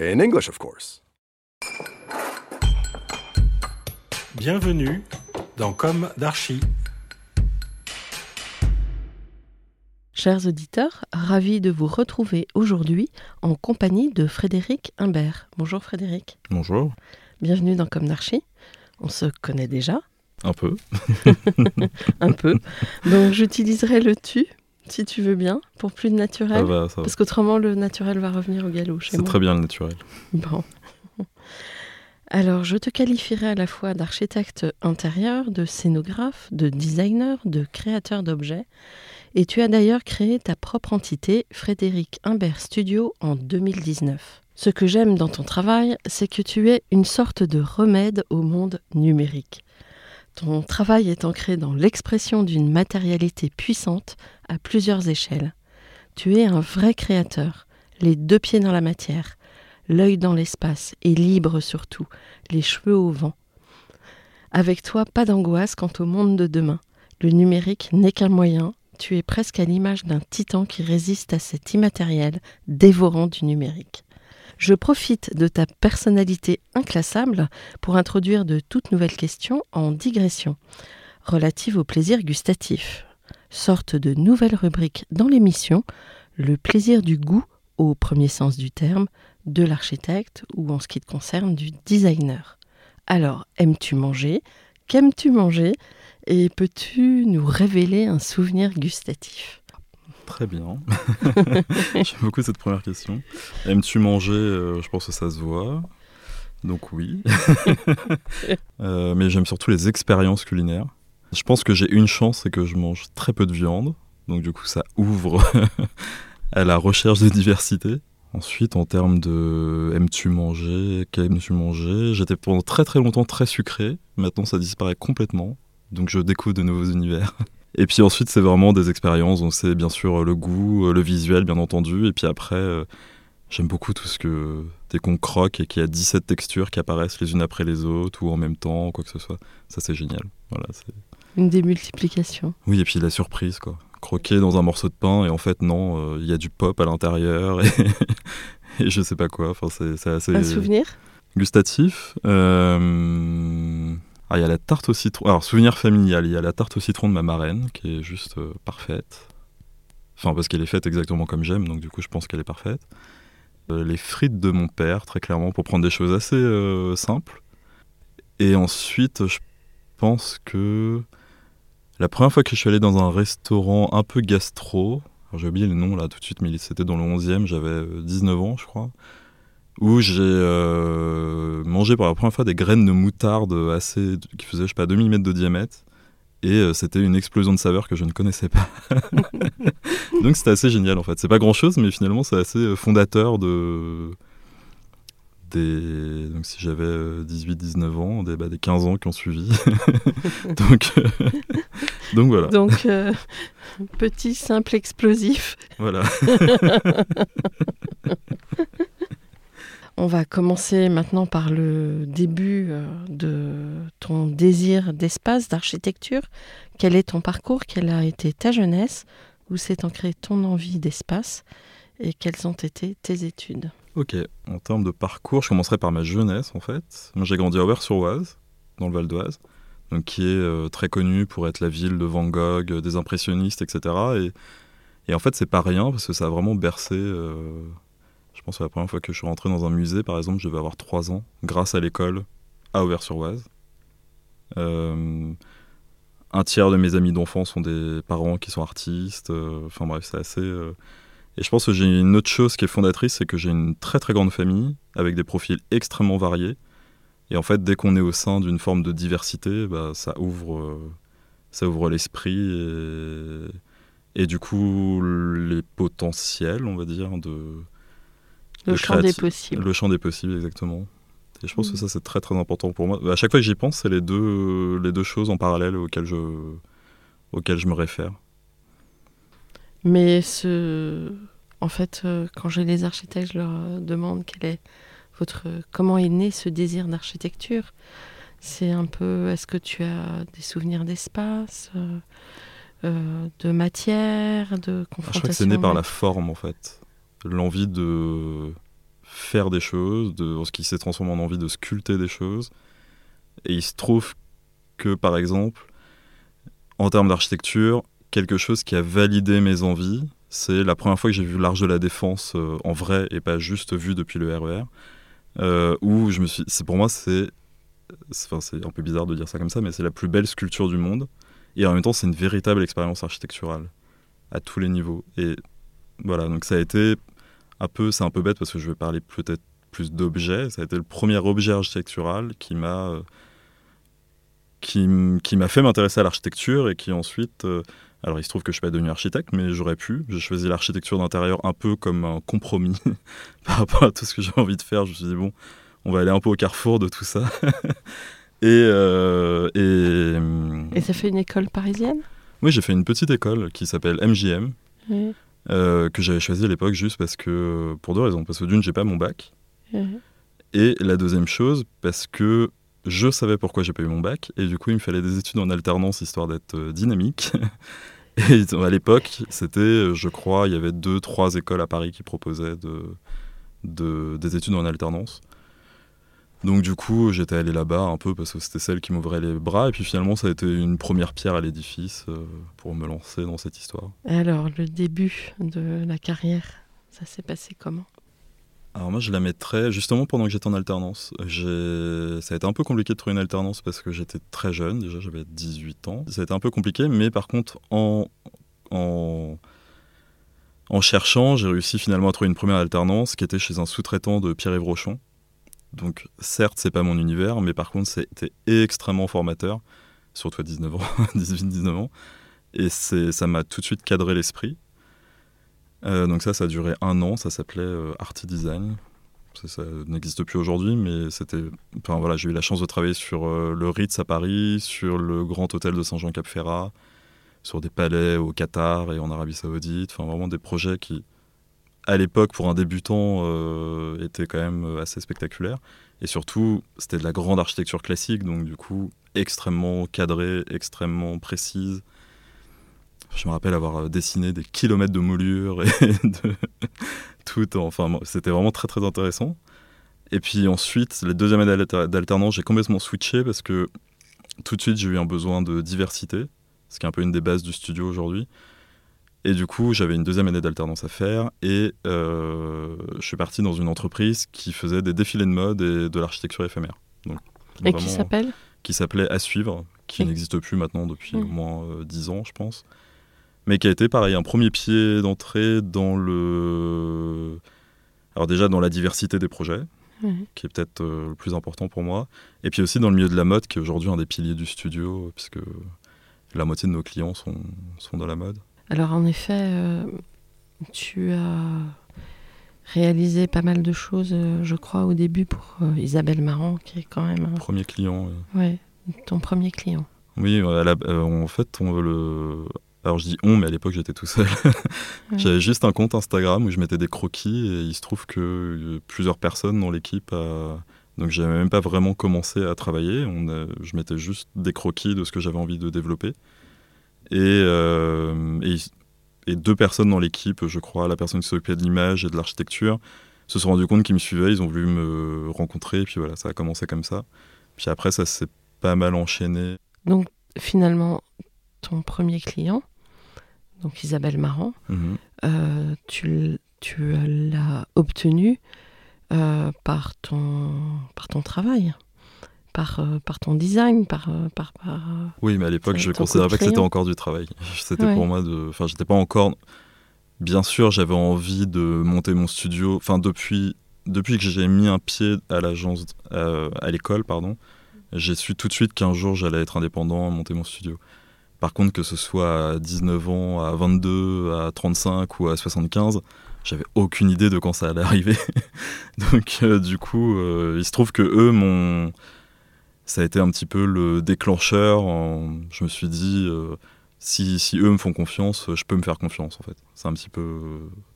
In English, of course. Bienvenue dans Comme d'Archie. Chers auditeurs, ravi de vous retrouver aujourd'hui en compagnie de Frédéric Imbert. Bonjour Frédéric, Bonjour. bienvenue dans Comme d'Archi. On se connaît déjà, Un peu. un peu. Donc j'utiliserai le tu, si tu veux bien, pour plus de naturel. Ça va. Parce qu'autrement, le naturel va revenir au galop chez C'est très bien le naturel. Bon. Alors, je te qualifierai à la fois d'architecte intérieur, de scénographe, de designer, de créateur d'objets. Et tu as d'ailleurs créé ta propre entité, Frédéric Imbert Studio, en 2019. Ce que j'aime dans ton travail, c'est que tu es une sorte de remède au monde numérique. Ton travail est ancré dans l'expression d'une matérialité puissante à plusieurs échelles. Tu es un vrai créateur, les deux pieds dans la matière, l'œil dans l'espace et libre surtout, les cheveux au vent. Avec toi, pas d'angoisse quant au monde de demain. Le numérique n'est qu'un moyen, tu es presque à l'image d'un titan qui résiste à cet immatériel dévorant du numérique. Je profite de ta personnalité inclassable pour introduire de toutes nouvelles questions en digression, relatives au plaisir gustatif, sorte de nouvelle rubrique dans l'émission, le plaisir du goût au premier sens du terme, de l'architecte ou en ce qui te concerne du designer. Alors, aimes-tu manger? Qu'aimes-tu manger? Et peux-tu nous révéler un souvenir gustatif? Très bien. J'aime beaucoup cette première question. Aimes-tu manger Euh, Je pense que ça se voit. Donc oui. Euh, mais j'aime surtout les expériences culinaires. Je pense que j'ai une chance, c'est que je mange très peu de viande. Donc du coup, ça ouvre à la recherche de diversité. Ensuite, en termes de aimes-tu manger Qu'aimes-tu manger J'étais pendant très très longtemps très sucré. Maintenant, ça disparaît complètement. Donc je découvre de nouveaux univers. Et puis ensuite, c'est vraiment des expériences. Donc c'est bien sûr le goût, le visuel, bien entendu. Et puis après, euh, j'aime beaucoup tout ce que. Dès qu'on croque et qu'il y a 17 textures qui apparaissent les unes après les autres ou en même temps, quoi que ce soit. Ça, c'est génial. Voilà, c'est- Une démultiplication. oui, et puis la surprise, quoi. Croquer dans un morceau de pain et en fait, non, euh, il y a du pop à l'intérieur et, et je sais pas quoi. Enfin, c'est c'est assez Un souvenir? gustatif. Euh, Ah, il y a la tarte au citron. Alors, souvenir familial, il y a la tarte au citron de ma marraine qui est juste euh, parfaite. Enfin, parce qu'elle est faite exactement comme j'aime, donc du coup, je pense qu'elle est parfaite. Euh, les frites de mon père, très clairement, pour prendre des choses assez euh, simples. Et ensuite, je pense que la première fois que je suis allé dans un restaurant un peu gastro, j'ai oublié le nom là tout de suite, mais c'était dans le 11e, j'avais euh, 19 ans, je crois où j'ai euh, mangé pour la première fois des graines de moutarde assez qui faisaient je sais pas 2 mm de diamètre et euh, c'était une explosion de saveurs que je ne connaissais pas. Donc c'était assez génial en fait. C'est pas grand chose mais finalement c'est assez euh, fondateur de des donc si j'avais 18 19 ans des, bah, des 15 ans qui ont suivi. donc donc voilà. Donc, euh, petit, simple, explosif. Voilà. On va commencer maintenant par le début euh, de ton désir d'espace, d'architecture. Quel est ton parcours? Quelle a été ta jeunesse? Où s'est ancrée ton envie d'espace? Et quelles ont été tes études? Ok, en termes de parcours, je commencerai par ma jeunesse en fait. Moi j'ai grandi à Auvers-sur-Oise, dans le Val d'Oise, qui est euh, très connue pour être la ville de Van Gogh, euh, des impressionnistes, etc. Et, en fait c'est pas rien parce que ça a vraiment bercé, pense que la première fois que je suis rentré dans un musée, par exemple, je devais avoir 3 ans, grâce à l'école à Auvers-sur-Oise. Euh, un tiers de mes amis d'enfance sont des parents qui sont artistes. euh, Enfin bref, c'est assez. euh, Et je pense que j'ai une autre chose qui est fondatrice, c'est que j'ai une très très grande famille avec des profils extrêmement variés. Et en fait, dès qu'on est au sein d'une forme de diversité, bah, ça ouvre, ça ouvre l'esprit et du coup les potentiels, on va dire, de Le champ des possibles. le champ des possibles, exactement. Et je pense Mm. que ça, c'est très très important pour moi. À chaque fois que j'y pense, c'est les deux, les deux choses en parallèle auxquelles je, auxquelles je me réfère. Mais ce... en fait, euh, quand j'ai les architectes, je leur euh, demande quel est votre... comment est né ce désir d'architecture. C'est un peu, est-ce que tu as des souvenirs d'espace, euh, euh, de matière, de Je confrontation crois que c'est né par la forme, en fait. L'envie de faire des choses, de ce qui s'est transformé en envie de sculpter des choses. Et il se trouve que, par exemple, en termes d'architecture, quelque chose qui a validé mes envies, c'est la première fois que j'ai vu l'Arche de la Défense euh, en vrai et pas juste vu depuis le RER. euh, où je me suis. C'est pour moi, c'est. c'est- Enfin, c'est un peu bizarre de dire ça comme ça, mais c'est la plus belle sculpture du monde. Et en même temps, c'est une véritable expérience architecturale à tous les niveaux. Et voilà, donc ça a été un peu, c'est un peu bête parce que je vais parler peut-être plus d'objets. Ça a été le premier objet architectural qui m'a euh, qui, qui m'a fait m'intéresser à l'architecture et qui ensuite, euh, alors il se trouve que je suis pas devenu architecte, mais j'aurais pu. J'ai choisi l'architecture d'intérieur un peu comme un compromis par rapport à tout ce que j'ai envie de faire. Je me suis dit bon, on va aller un peu au carrefour de tout ça. et, euh, et Et ça fait une école parisienne? Oui, j'ai fait une petite école qui s'appelle MJM. Oui. Euh, que j'avais choisi à l'époque juste parce que pour deux raisons. Parce que d'une j'ai pas mon bac. Mhm. et la deuxième chose parce que je savais pourquoi j'ai pas eu mon bac. Et du coup il me fallait des études en alternance histoire d'être euh, dynamique. Et à l'époque c'était euh, je crois il y avait deux trois écoles à Paris qui proposaient de, de- des études en alternance donc du coup j'étais allé là-bas un peu parce que c'était celle qui m'ouvrait les bras et puis finalement ça a été une première pierre à l'édifice euh, pour me lancer dans cette histoire Alors, le début de la carrière, ça s'est passé comment? Alors moi je la mettrais justement pendant que j'étais en alternance. Ça a été un peu compliqué de trouver une alternance parce que j'étais très jeune, déjà j'avais 18 ans. Ça a été un peu compliqué, mais par contre en, en, en cherchant, j'ai réussi finalement à trouver une première alternance qui était chez un sous-traitant de Pierre-Yves Rochon. Donc certes c'est pas mon univers, mais par contre c'était extrêmement formateur, surtout à 19 ans, 18-19 ans. Et ça m'a tout de suite cadré l'esprit. Euh, donc ça, ça a duré un an, ça s'appelait euh, Design. Ça, ça n'existe plus aujourd'hui, mais c'était... Enfin voilà, j'ai eu la chance de travailler sur euh, le Ritz à Paris, sur le Grand Hôtel de Saint-Jean-Cap-Ferrat, sur des palais au Qatar et en Arabie Saoudite. Enfin vraiment des projets qui, à l'époque, pour un débutant, euh, étaient quand même assez spectaculaires. Et surtout, c'était de la grande architecture classique, donc du coup, extrêmement cadrée, extrêmement précise. Je me rappelle avoir euh, dessiné des kilomètres de moulures et de tout. Enfin, c'était vraiment très très intéressant. Et puis ensuite, les deuxième année d'alter- d'alternance, j'ai complètement switché parce que tout de suite, j'ai eu un besoin de diversité, ce qui est un peu une des bases du studio aujourd'hui. Et du coup, j'avais une deuxième année d'alternance à faire et euh, je suis parti dans une entreprise qui faisait des défilés de mode et de l'architecture éphémère. Donc, Et qui s'appelle qui s'appelait À suivre, qui n'existe plus maintenant depuis au moins euh, 10 ans, je pense. Mais qui a été pareil, un premier pied d'entrée dans le. Alors, déjà dans la diversité des projets, qui est peut-être euh, le plus important pour moi. Et puis aussi dans le milieu de la mode, qui est aujourd'hui un des piliers du studio, puisque la moitié de nos clients sont, sont dans la mode. Alors en effet, euh, tu as réalisé pas mal de choses, euh, je crois, au début pour euh, Isabelle Marant, qui est quand même un- Premier client. ouais, ton premier client. Oui, à la- en fait, on le. Alors je dis on, mais à l'époque j'étais tout seul. Ouais. J'avais juste un compte Instagram où je mettais des croquis et il se trouve que plusieurs personnes dans l'équipe. a- Donc j'avais même pas vraiment commencé à travailler. On a- Je mettais juste des croquis de ce que j'avais envie de développer. Et, euh, et, et deux personnes dans l'équipe, je crois, la personne qui s'occupait de l'image et de l'architecture, se sont rendus compte qu'ils me suivaient. Ils ont voulu me rencontrer. Et puis voilà, ça a commencé comme ça. Puis après, ça s'est pas mal enchaîné. Donc finalement, ton premier client, donc Isabelle Marant, Mhm. euh, tu, l'as obtenue euh, par, ton, par ton travail, par, euh, par ton design, par... euh, par, par, euh, Oui, mais à l'époque, je coup considérais pas que c'était encore du travail. C'était Ouais. pour moi de. Enfin, j'étais pas encore. Bien sûr, j'avais envie de monter mon studio. Enfin, depuis, depuis que j'ai mis un pied à l'agence, euh, à l'école, pardon, j'ai su tout de suite qu'un jour j'allais être indépendant, monter mon studio. Par contre, que ce soit à 19 ans, à 22, à 35 ou à 75, j'avais aucune idée de quand ça allait arriver. Donc, euh, du coup, euh, il se trouve que eux m'ont ça a été un petit peu le déclencheur. en- Je me suis dit, euh, si, si eux me font confiance, je peux me faire confiance en fait. C'est un petit peu,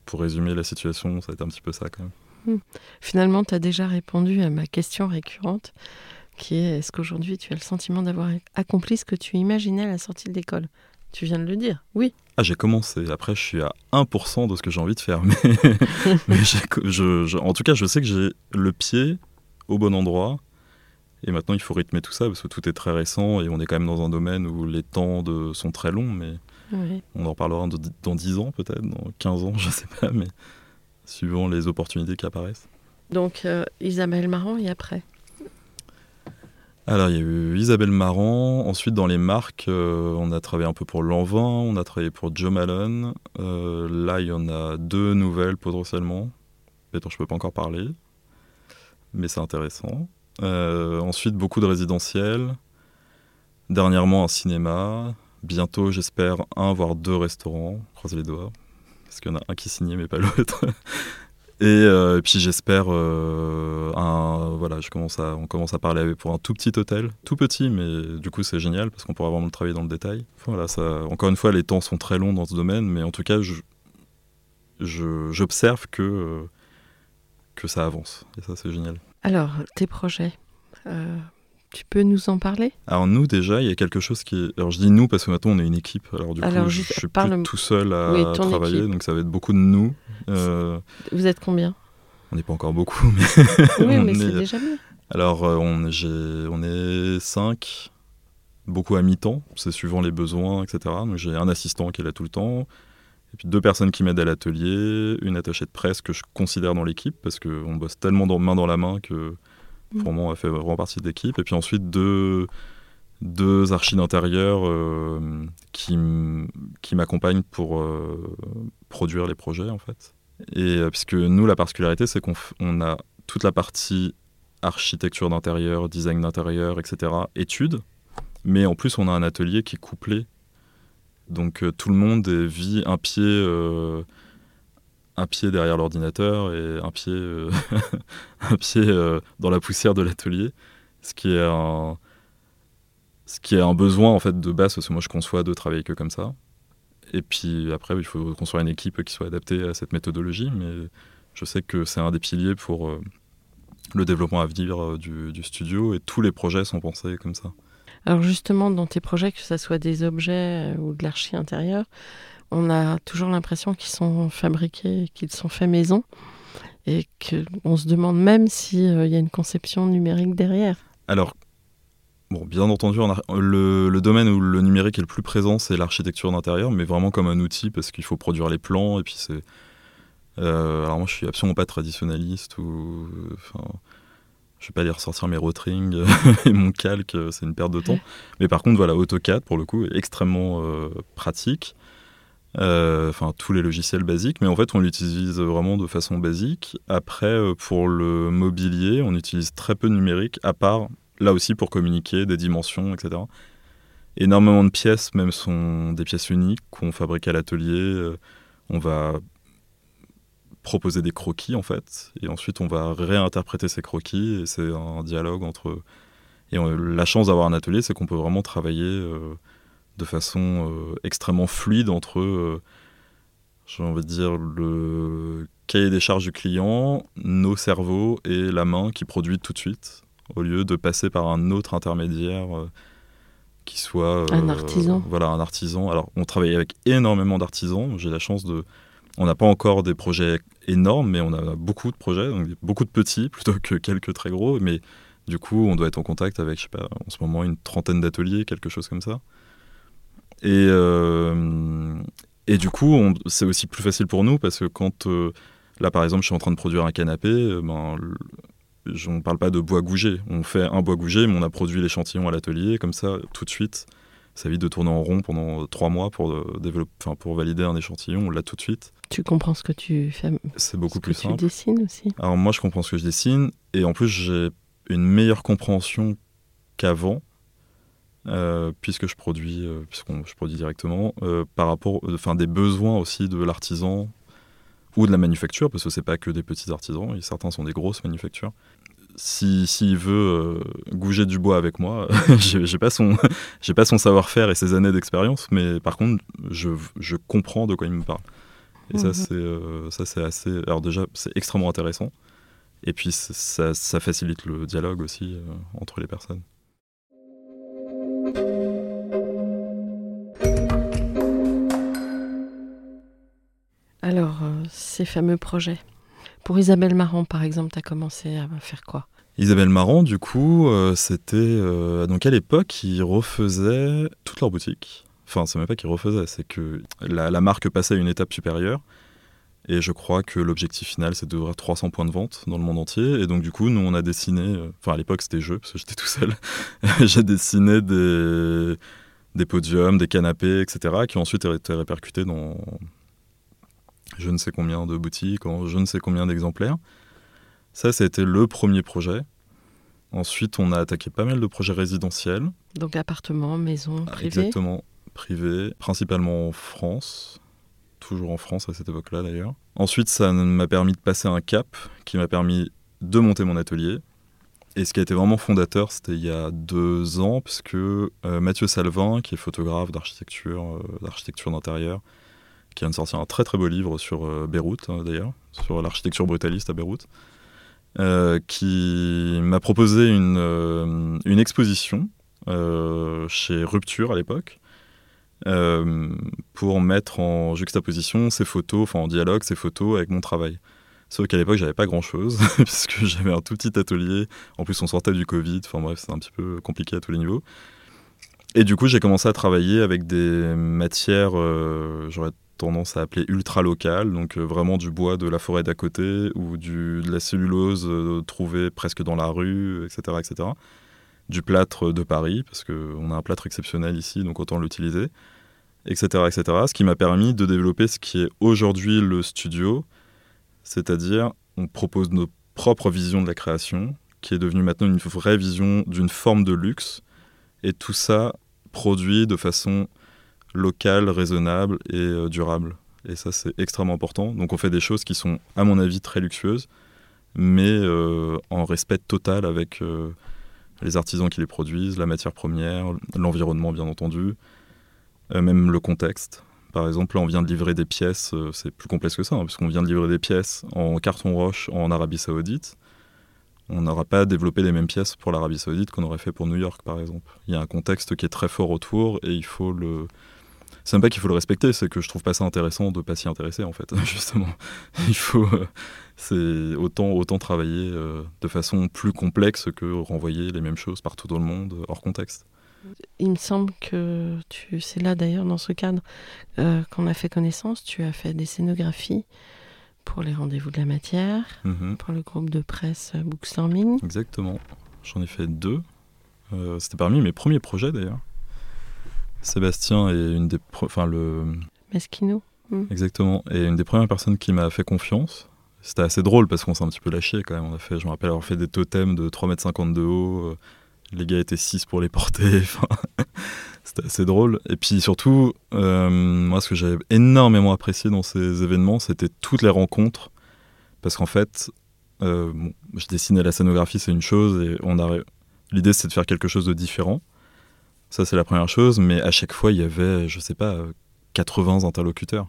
pour résumer la situation, ça a été un petit peu ça quand même. Finalement, tu as déjà répondu à ma question récurrente, qui est est-ce qu'aujourd'hui tu as le sentiment d'avoir accompli ce que tu imaginais à la sortie de l'école? Tu viens de le dire, oui. Ah, j'ai commencé. Après, je suis à 1% de ce que j'ai envie de faire. Mais, mais j'ai co- je- je- en tout cas, je sais que j'ai le pied au bon endroit. Et maintenant, il faut rythmer tout ça parce que tout est très récent et on est quand même dans un domaine où les temps de, sont très longs. Mais Oui. on en parlera dans, dans 10 ans, peut-être, dans 15 ans, je sais pas. Mais suivant les opportunités qui apparaissent. Donc euh, Isabelle Marant et après. Alors, il y a eu Isabelle Marant. Ensuite, dans les marques, euh, on a travaillé un peu pour Lanvin, on a travaillé pour Joe Malone. Euh, là, il y en a deux nouvelles potentiellement, mais dont je peux pas encore parler. Mais c'est intéressant. Euh, ensuite, beaucoup de résidentiels. Dernièrement, un cinéma. Bientôt, j'espère, un voire deux restaurants. Croise les doigts. Parce qu'il y en a un qui signé, mais pas l'autre. Et euh, puis j'espère euh, un voilà, je on commence à parler pour un tout petit hôtel, tout petit mais du coup c'est génial parce qu'on pourra vraiment le travailler dans le détail. Voilà, encore une fois les temps sont très longs dans ce domaine mais en tout cas je je- j'observe que que ça avance et ça c'est génial. Alors, tes projets, euh, tu peux nous en parler? Alors nous déjà, il y a quelque chose qui est... Alors je dis nous parce que maintenant on est une équipe. Alors du Alors, coup, je, je suis parle- plus tout seul à Oui, travailler, équipe. donc ça va être beaucoup de nous. Euh, Vous êtes combien? on n'est pas encore beaucoup, mais Oui, on mais est- c'est déjà bien. Alors, euh, on est cinq, beaucoup à mi-temps, c'est suivant les besoins, etc. Donc, j'ai un assistant qui est là tout le temps, et puis deux personnes qui m'aident à l'atelier, une attachée de presse que je considère dans l'équipe, parce qu'on bosse tellement dans, main dans la main que pour Mm. moi, on fait vraiment partie de l'équipe. Et puis ensuite, deux, deux archis d'intérieur euh, qui, m'accompagnent pour euh, produire les projets, en fait. Et euh, puisque nous, la particularité, c'est qu'on on a toute la partie architecture d'intérieur, design d'intérieur, etc., études. Mais en plus, on a un atelier qui est couplé. Donc euh, tout le monde vit un pied, euh, un pied derrière l'ordinateur et un pied, euh, un pied dans la poussière de l'atelier. Ce qui est un, ce qui est un besoin en fait de base parce que moi je conçois de travailler que comme ça. Et puis après, il faut construire une équipe qui soit adaptée à cette méthodologie. Mais je sais que c'est un des piliers pour le développement à venir du studio et tous les projets sont pensés comme ça. Alors justement, dans tes projets, que ce soit des objets euh, ou de l'archi intérieur, on a toujours l'impression qu'ils sont fabriqués, qu'ils sont faits maison, et qu'on se demande même s'il y a une conception numérique derrière. Alors, bon, bien entendu, le domaine où le numérique est le plus présent, c'est l'architecture d'intérieur, mais vraiment comme un outil parce qu'il faut produire les plans et puis c'est. euh, alors moi, je suis absolument pas traditionnaliste ou. Enfin, je vais pas dire sortir mes rotring et mon calque, euh, c'est une perte de temps. Mais par contre, voilà, AutoCAD pour le coup est extrêmement euh, pratique. Euh, Enfin, tous les logiciels basiques, mais en fait, on l'utilise vraiment de façon basique. Après, euh, pour le mobilier, on utilise très peu de numérique, à part là aussi pour communiquer, des dimensions, etc. Énormément de pièces, même sont des pièces uniques qu'on fabrique à l'atelier. Euh, On va proposer des croquis en fait, et ensuite on va réinterpréter ces croquis, et c'est un dialogue entre. Et on- la chance d'avoir un atelier, c'est qu'on peut vraiment travailler euh, de façon euh, extrêmement fluide entre, euh, j'ai envie de dire, le cahier des charges du client, nos cerveaux et la main qui produit tout de suite, au lieu de passer par un autre intermédiaire euh, qui soit... Un artisan. Voilà, un artisan. Alors, on travaille avec énormément d'artisans. J'ai la chance de... On n'a pas encore des projets énormes, mais on a beaucoup de projets, donc beaucoup de petits plutôt que quelques très gros. Mais du coup, on doit être en contact avec, je sais pas, en ce moment, une trentaine d'ateliers, quelque chose comme ça. Et, euh, du coup, c'est aussi plus facile pour nous parce que quand, euh, là par exemple, je suis en train de produire un canapé, euh, ben, on ne parle pas de bois gougé. On fait un bois gougé, mais on a produit l'échantillon à l'atelier, comme ça, tout de suite. Ça évite de tourner en rond pendant trois mois pour, développer, pour valider un échantillon, on l'a tout de suite. Tu comprends ce que tu fais, C'est beaucoup ce plus que tu simple. dessines aussi. Alors moi, je comprends ce que je dessine, et en plus, j'ai une meilleure compréhension qu'avant, euh, puisque je produis, euh, puisqu'on je produis directement, euh, par rapport, euh, enfin, des besoins aussi de l'artisan ou de la manufacture, parce que c'est pas que des petits artisans, et certains sont des grosses manufactures. Si s'il veut gouger du bois avec moi, j'ai pas son, j'ai pas son savoir-faire et ses années d'expérience, mais par contre, je, je comprends de quoi il me parle. Et ça, Mhm. c'est euh, ça, c'est assez. Alors déjà, c'est extrêmement intéressant. Et puis, ça, ça facilite le dialogue aussi euh, entre les personnes. Alors, euh, ces fameux projets. Pour Isabelle Marant, par exemple, tu as commencé à faire quoi? Isabelle Marant, du coup, c'était. donc à l'époque, ils refaisaient toute leur boutique. Enfin, c'est même pas qu'ils refaisaient, c'est que la, la marque passait à une étape supérieure. Et je crois que l'objectif final, c'est d'ouvrir 300 points de vente dans le monde entier. Et donc, du coup, nous, on a dessiné. euh, Enfin, à l'époque, c'était jeu, parce que j'étais tout seul. J'ai dessiné des, des podiums, des canapés, etc., qui ont ensuite été répercutés dans je ne sais combien de boutiques, en je ne sais combien d'exemplaires. Ça, ça a été le premier projet. Ensuite, on a attaqué pas mal de projets résidentiels. Donc, appartement, maison, Ah, privé Exactement, privé, principalement en France. Toujours en France à cette époque-là d'ailleurs. Ensuite, ça m'a permis de passer un cap qui m'a permis de monter mon atelier. Et ce qui a été vraiment fondateur, c'était il y a deux ans, puisque euh, Mathieu Salvin, qui est photographe d'architecture, euh, d'architecture d'intérieur, qui vient de sortir un très très beau livre sur euh, Beyrouth hein, d'ailleurs, sur l'architecture brutaliste à Beyrouth, qui m'a proposé une, exposition chez Rupture à l'époque, pour mettre en juxtaposition ces photos, enfin en dialogue ces photos avec mon travail. Sauf qu'à l'époque, j'avais pas grand chose, puisque j'avais un tout petit atelier. En plus, on sortait du Covid, enfin bref, c'est un petit peu compliqué à tous les niveaux. Et du coup, j'ai commencé à travailler avec des matières, euh, j'aurais tendance à appeler ultra locales, donc euh, vraiment du bois de la forêt d'à côté ou de la cellulose euh, trouvée presque dans la rue, etc., etc. Du plâtre de Paris, parce qu'on a un plâtre exceptionnel ici, donc autant l'utiliser, etc.. Ce qui m'a permis de développer ce qui est aujourd'hui le studio, c'est-à-dire on propose nos propres visions de la création, qui est devenue maintenant une vraie vision d'une forme de luxe, et tout ça produit de façon locale, raisonnable et euh, durable. Et ça, c'est extrêmement important. Donc on fait des choses qui sont, à mon avis, très luxueuses, mais euh, en respect total avec euh, les artisans qui les produisent, la matière première, l'environnement, bien entendu, même le contexte. Par exemple, là, on vient de livrer des pièces, euh, c'est plus complexe que ça, hein, puisqu'on vient de livrer des pièces en carton roche en Arabie Saoudite. On n'aura pas développé les mêmes pièces pour l'Arabie Saoudite qu'on aurait fait pour New York, par exemple. Il y a un contexte qui est très fort autour et il faut le. C'est même pas qu'il faut le respecter, c'est que je trouve pas ça intéressant de pas s'y intéresser, en fait, justement. Il faut. euh, c'est autant, autant travailler euh, de façon plus complexe que renvoyer les mêmes choses partout dans le monde, hors contexte. Il me semble que tu, c'est là d'ailleurs dans ce cadre euh, qu'on a fait connaissance. Tu as fait des scénographies pour les rendez-vous de la matière, Mhm. pour le groupe de presse Bookstorming. Exactement. J'en ai fait deux. Euh, C'était parmi mes premiers projets d'ailleurs. Sébastien est une des, enfin le, Mesquino. exactement, et une des premières personnes qui m'a fait confiance. C'était assez drôle parce qu'on s'est un petit peu lâché quand même. On a fait, je me rappelle avoir fait des totems de 3,50 m de haut. euh, Les gars étaient 6 pour les porter. Enfin, C'était assez drôle. Et puis surtout, euh, moi, ce que j'avais énormément apprécié dans ces événements, c'était toutes les rencontres. Parce qu'en fait, euh, bon, je dessinais la scénographie, c'est une chose, et on a... l'idée, c'est de faire quelque chose de différent. Ça, c'est la première chose, mais à chaque fois, il y avait, je sais pas, euh, 80 interlocuteurs.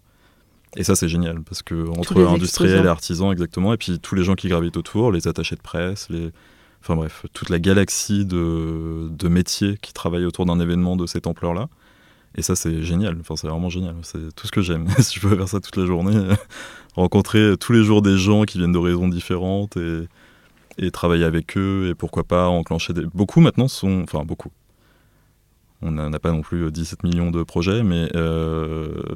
Et ça, c'est génial, parce que entre industriels et artisans, exactement, et puis tous les gens qui gravitent autour, les attachés de presse, les... Enfin bref, toute la galaxie de, de métiers qui travaillent autour d'un événement de cette ampleur-là. Et ça, c'est génial. Enfin, c'est vraiment génial. C'est tout ce que j'aime. si je pouvais faire ça toute la journée, rencontrer tous les jours des gens qui viennent d'horizons différentes et, et travailler avec eux. Et pourquoi pas enclencher des. Beaucoup maintenant sont. Enfin, beaucoup. On n'a pas non plus 17 millions de projets, mais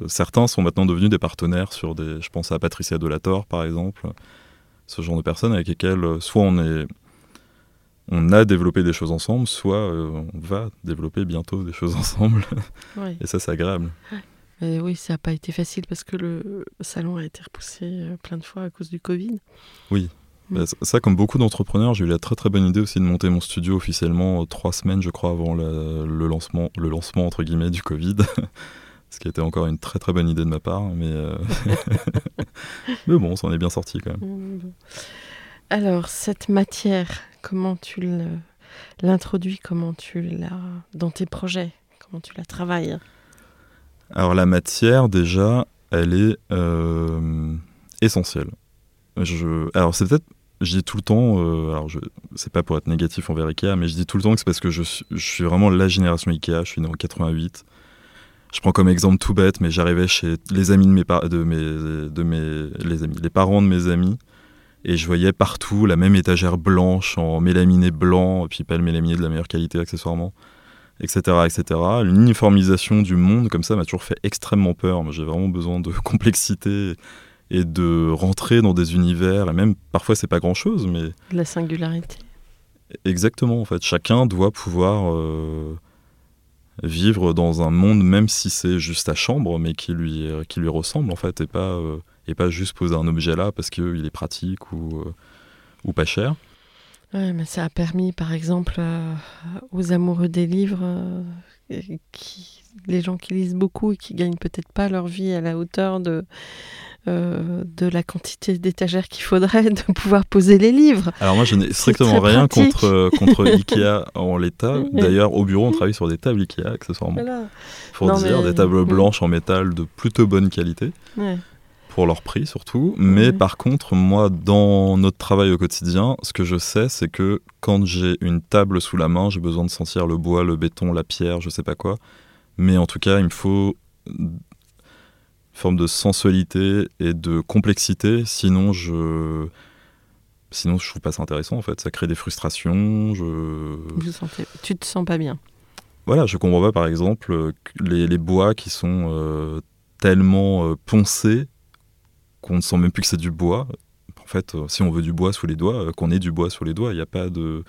certains sont maintenant devenus des partenaires sur des. Je pense à Patricia Delator, par exemple, ce genre de personnes avec lesquelles soit on est on a développé des choses ensemble, soit on va développer bientôt des choses ensemble. Et ça, c'est agréable. oui, ça n'a pas été facile parce que le salon a été repoussé plein de fois à cause du Covid. Oui, bah, ça, comme beaucoup d'entrepreneurs, j'ai eu la très très bonne idée aussi de monter mon studio officiellement euh, trois semaines, je crois, avant le, lancement, le lancement entre guillemets du Covid. Ce qui était encore une très très bonne idée de ma part, mais, euh, mais bon, ça en est bien sorti quand même. Mmh, Alors, cette matière, comment tu l'introduis, comment tu l'as dans tes projets, comment tu la travailles? Alors, la matière, déjà, elle est euh, essentielle. Je... Alors, c'est peut-être je dis tout le temps, euh, alors je, c'est pas pour être négatif envers Ikea, mais je dis tout le temps que c'est parce que je, suis vraiment la génération Ikea, je suis né en 88. Je prends comme exemple tout bête, mais j'arrivais chez les amis de mes, de mes, de mes les amis, les parents de mes amis, et je voyais partout la même étagère blanche en mélaminé blanc, et puis pas le mélaminé de la meilleure qualité accessoirement, etc., etc. L'uniformisation du monde comme ça m'a toujours fait extrêmement peur. J'ai vraiment besoin de complexité et de rentrer dans des univers, et même parfois c'est pas grand chose, mais. La singularité. Exactement, en fait. Chacun doit pouvoir euh, vivre dans un monde, même si c'est juste sa chambre, mais qui lui, qui lui ressemble, en fait, et pas, euh, et pas juste poser un objet là parce qu'il est pratique ou, euh, ou pas cher. Ouais, mais ça a permis, par exemple, aux amoureux des livres, qui, les gens qui lisent beaucoup et qui gagnent peut-être pas leur vie à la hauteur de euh, de la quantité d'étagères qu'il faudrait de pouvoir poser les livres. Alors moi, je n'ai strictement rien contre, euh, contre Ikea en l'état. D'ailleurs, au bureau, on travaille sur des tables Ikea, accessoirement. Pour dire, des tables blanches en métal de plutôt bonne qualité. Pour leur prix surtout. Mais par contre, moi, dans notre travail au quotidien, ce que je sais, c'est que quand j'ai une table sous la main, j'ai besoin de sentir le bois, le béton, la pierre, je sais pas quoi. Mais en tout cas, il me faut forme de sensualité et de complexité. Sinon, je sinon je trouve pas ça intéressant en fait. Ça crée des frustrations. Je... Tu te sens pas bien. Voilà, je comprends pas par exemple les, les bois qui sont euh, tellement euh, poncés qu'on ne sent même plus que c'est du bois. En fait, euh, si on veut du bois sous les doigts, qu'on ait du bois sous les doigts, il n'y a pas de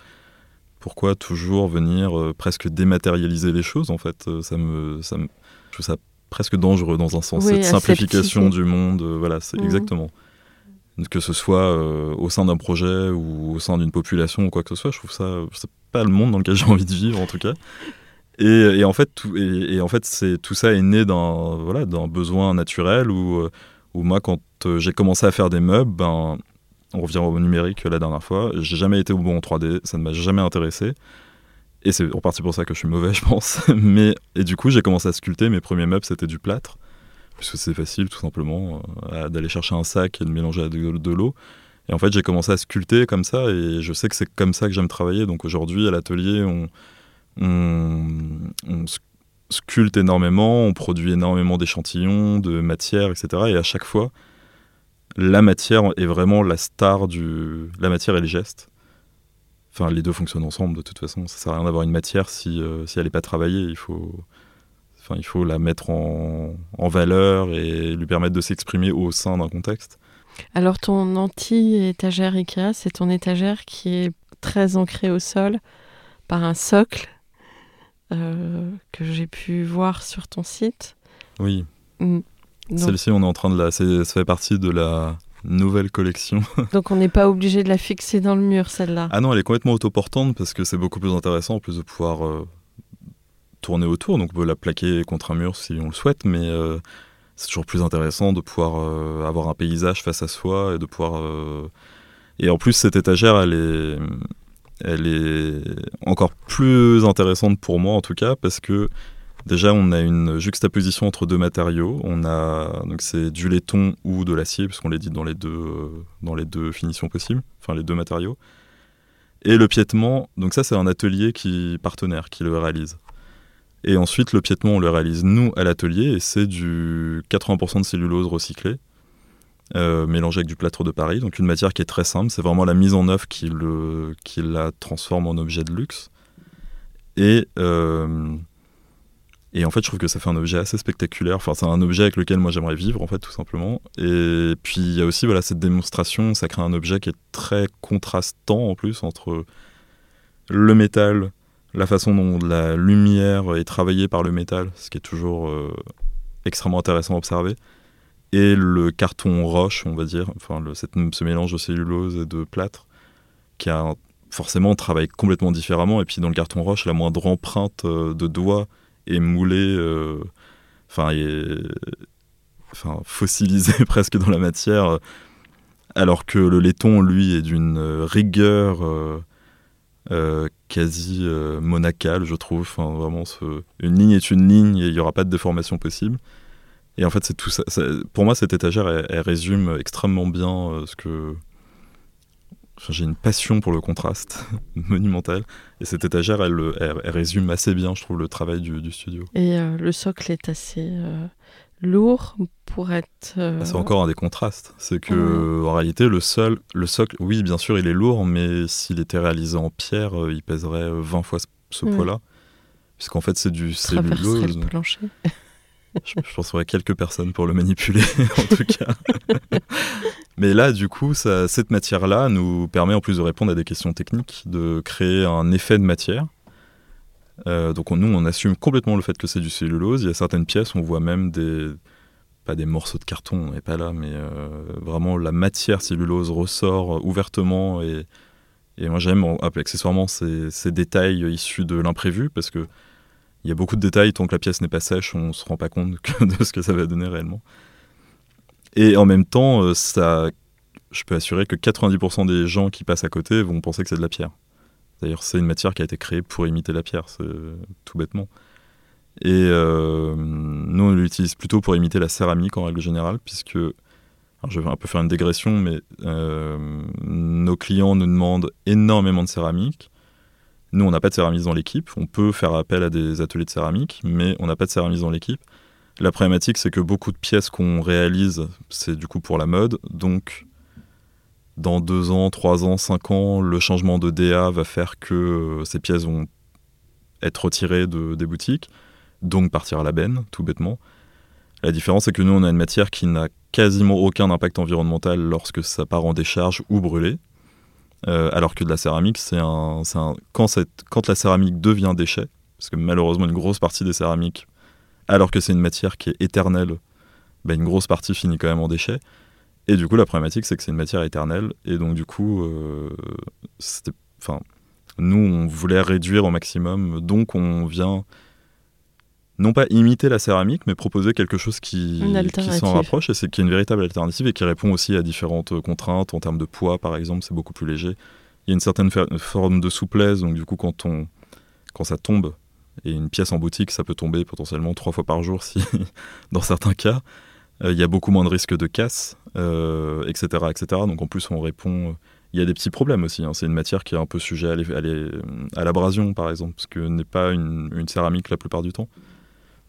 pourquoi toujours venir presque dématérialiser les choses en fait. Ça me, ça me, je trouve ça presque dangereux dans un sens, cette simplification du monde. Euh, voilà, c'est mhm. exactement. Que ce soit euh, au sein d'un projet ou au sein d'une population ou quoi que ce soit, je trouve ça, c'est pas le monde dans lequel j'ai envie de vivre en tout cas. Et, en fait, tout, et, en fait, c'est tout ça est né d'un voilà d'un besoin naturel où, euh, où moi, quand j'ai commencé à faire des meubles, ben, on revient au numérique la dernière fois, j'ai jamais été au bon en 3D, ça ne m'a jamais intéressé. Et c'est en partie pour ça que je suis mauvais, je pense. Mais, et du coup, j'ai commencé à sculpter. Mes premiers meubles, c'était du plâtre. Puisque c'est facile, tout simplement, euh, d'aller chercher un sac et de mélanger avec de, l'eau. Et en fait, j'ai commencé à sculpter comme ça. Et je sais que c'est comme ça que j'aime travailler. Donc aujourd'hui, à l'atelier, on, on, sculpte énormément, on produit énormément d'échantillons, de matière, etc. Et à chaque fois, la matière est vraiment la star du. La matière et les gestes. Enfin, les deux fonctionnent ensemble de toute façon. Ça sert à rien d'avoir une matière si, euh, si elle n'est pas travaillée. Il faut, enfin, il faut la mettre en, en valeur et lui permettre de s'exprimer au sein d'un contexte. Alors, ton anti-étagère IKEA, c'est ton étagère qui est très ancrée au sol par un socle que j'ai pu voir sur ton site. Oui. Mm. Celle-ci, on est en train de la. Ça fait partie de la nouvelle collection. Donc on n'est pas obligé de la fixer dans le mur, celle-là Ah non, elle est complètement autoportante parce que c'est beaucoup plus intéressant en plus de pouvoir euh, tourner autour. Donc on peut la plaquer contre un mur si on le souhaite, mais euh, c'est toujours plus intéressant de pouvoir euh, avoir un paysage face à soi et de pouvoir... Et en plus, cette étagère, elle est... Elle est encore plus intéressante pour moi en tout cas parce que Déjà, on a une juxtaposition entre deux matériaux. On a c'est du laiton ou de l'acier, puisqu'on les dit dans les deux dans les deux finitions possibles, enfin les deux matériaux. Et le piétement, donc ça c'est un atelier qui partenaire qui le réalise. Et ensuite le piétement on le réalise nous à l'atelier et c'est du 80% de cellulose recyclée. Euh, mélangé avec du plâtre de Paris, donc une matière qui est très simple, c'est vraiment la mise en œuvre qui, le, qui la transforme en objet de luxe. Et euh, Et en fait, je trouve que ça fait un objet assez spectaculaire. Enfin, c'est un objet avec lequel moi j'aimerais vivre, en fait, tout simplement. Et puis, il y a aussi voilà, cette démonstration, ça crée un objet qui est très contrastant, en plus, entre le métal, la façon dont la lumière est travaillée par le métal, ce qui est toujours euh, extrêmement intéressant à observer, et le carton roche, on va dire, enfin, ce mélange de cellulose et de plâtre, qui a forcément travaille complètement différemment. Et puis, dans le carton roche, la moindre empreinte euh, de doigt est moulée, euh, enfin, est fossilisée presque dans la matière, euh, alors que le laiton, lui, est d'une rigueur quasi monacale, je trouve. Enfin, vraiment, une ligne est une ligne et il n'y aura pas de déformation possible. Et en fait, c'est tout ça. ça- Pour moi, cette étagère, elle, elle résume extrêmement bien euh, ce que. Enfin, J'ai une passion pour le contraste monumental. Et cette étagère, elle, le- elle- elle résume assez bien, je trouve, le travail du, du studio. Et euh, le socle est assez euh, lourd pour être. euh, Bah, C'est encore un des contrastes. C'est que, en réalité, le sol, le socle, oui, bien sûr, il est lourd, mais s'il était réalisé en pierre, euh, il pèserait euh, 20 fois ce, poids-là. Puisqu'en fait, c'est du cellulose. le plancher. Je, je pense quelques personnes pour le manipuler, en tout cas. Mais là, du coup, cette matière-là nous permet, en plus de répondre à des questions techniques, de créer un effet de matière. Euh, donc on- nous, on assume complètement le fait que c'est du cellulose. Il y a certaines pièces, on voit même des... Pas des morceaux de carton, on n'est pas là, mais euh, vraiment la matière cellulose ressort ouvertement. Et, moi, j'aime en- accessoirement ces, ces détails issus de l'imprévu, parce que il y a beaucoup de détails, tant que la pièce n'est pas sèche, on se rend pas compte de ce que ça va donner réellement. Et en même temps, euh, ça, je peux assurer que 90% des gens qui passent à côté vont penser que c'est de la pierre. D'ailleurs, c'est une matière qui a été créée pour imiter la pierre, c'est tout bêtement. Et euh, nous, on l'utilise plutôt pour imiter la céramique en règle générale, puisque, alors je vais un peu faire une dégression, mais euh, nos clients nous demandent énormément de céramique. Nous, on n'a pas de céramistes dans l'équipe. On peut faire appel à des ateliers de céramique, mais on n'a pas de céramistes dans l'équipe. La problématique, c'est que beaucoup de pièces qu'on réalise, c'est du coup pour la mode. Donc, dans deux ans, trois ans, cinq ans, le changement de DA va faire que euh, ces pièces vont être retirées de, des boutiques, donc partir à la benne, tout bêtement. La différence, c'est que nous, on a une matière qui n'a quasiment aucun impact environnemental lorsque ça part en décharge ou brûlé. Euh, alors que de la céramique, c'est un, un- quand, la céramique devient déchet, parce que malheureusement une grosse partie des céramiques, alors que c'est une matière qui est éternelle, bah, une grosse partie finit quand même en déchet. Et du coup, la problématique, c'est que c'est une matière éternelle, et donc du coup, euh, enfin, nous, on voulait réduire au maximum, donc on vient non pas imiter la céramique, mais proposer quelque chose qui, qui s'en rapproche, et c'est qui est une véritable alternative et qui répond aussi à différentes contraintes en termes de poids, par exemple, c'est beaucoup plus léger. Il y a une certaine forme de souplesse, donc du coup, quand, on, quand ça tombe, et une pièce en boutique, ça peut tomber potentiellement trois fois par jour, si, dans certains cas, euh, il y a beaucoup moins de risques de casse, euh, etc., etc. Donc en plus, on répond. Il y a des petits problèmes aussi. hein. C'est une matière qui est un peu sujet à l'abrasion, par exemple, ce que n'est pas une, une céramique la plupart du temps.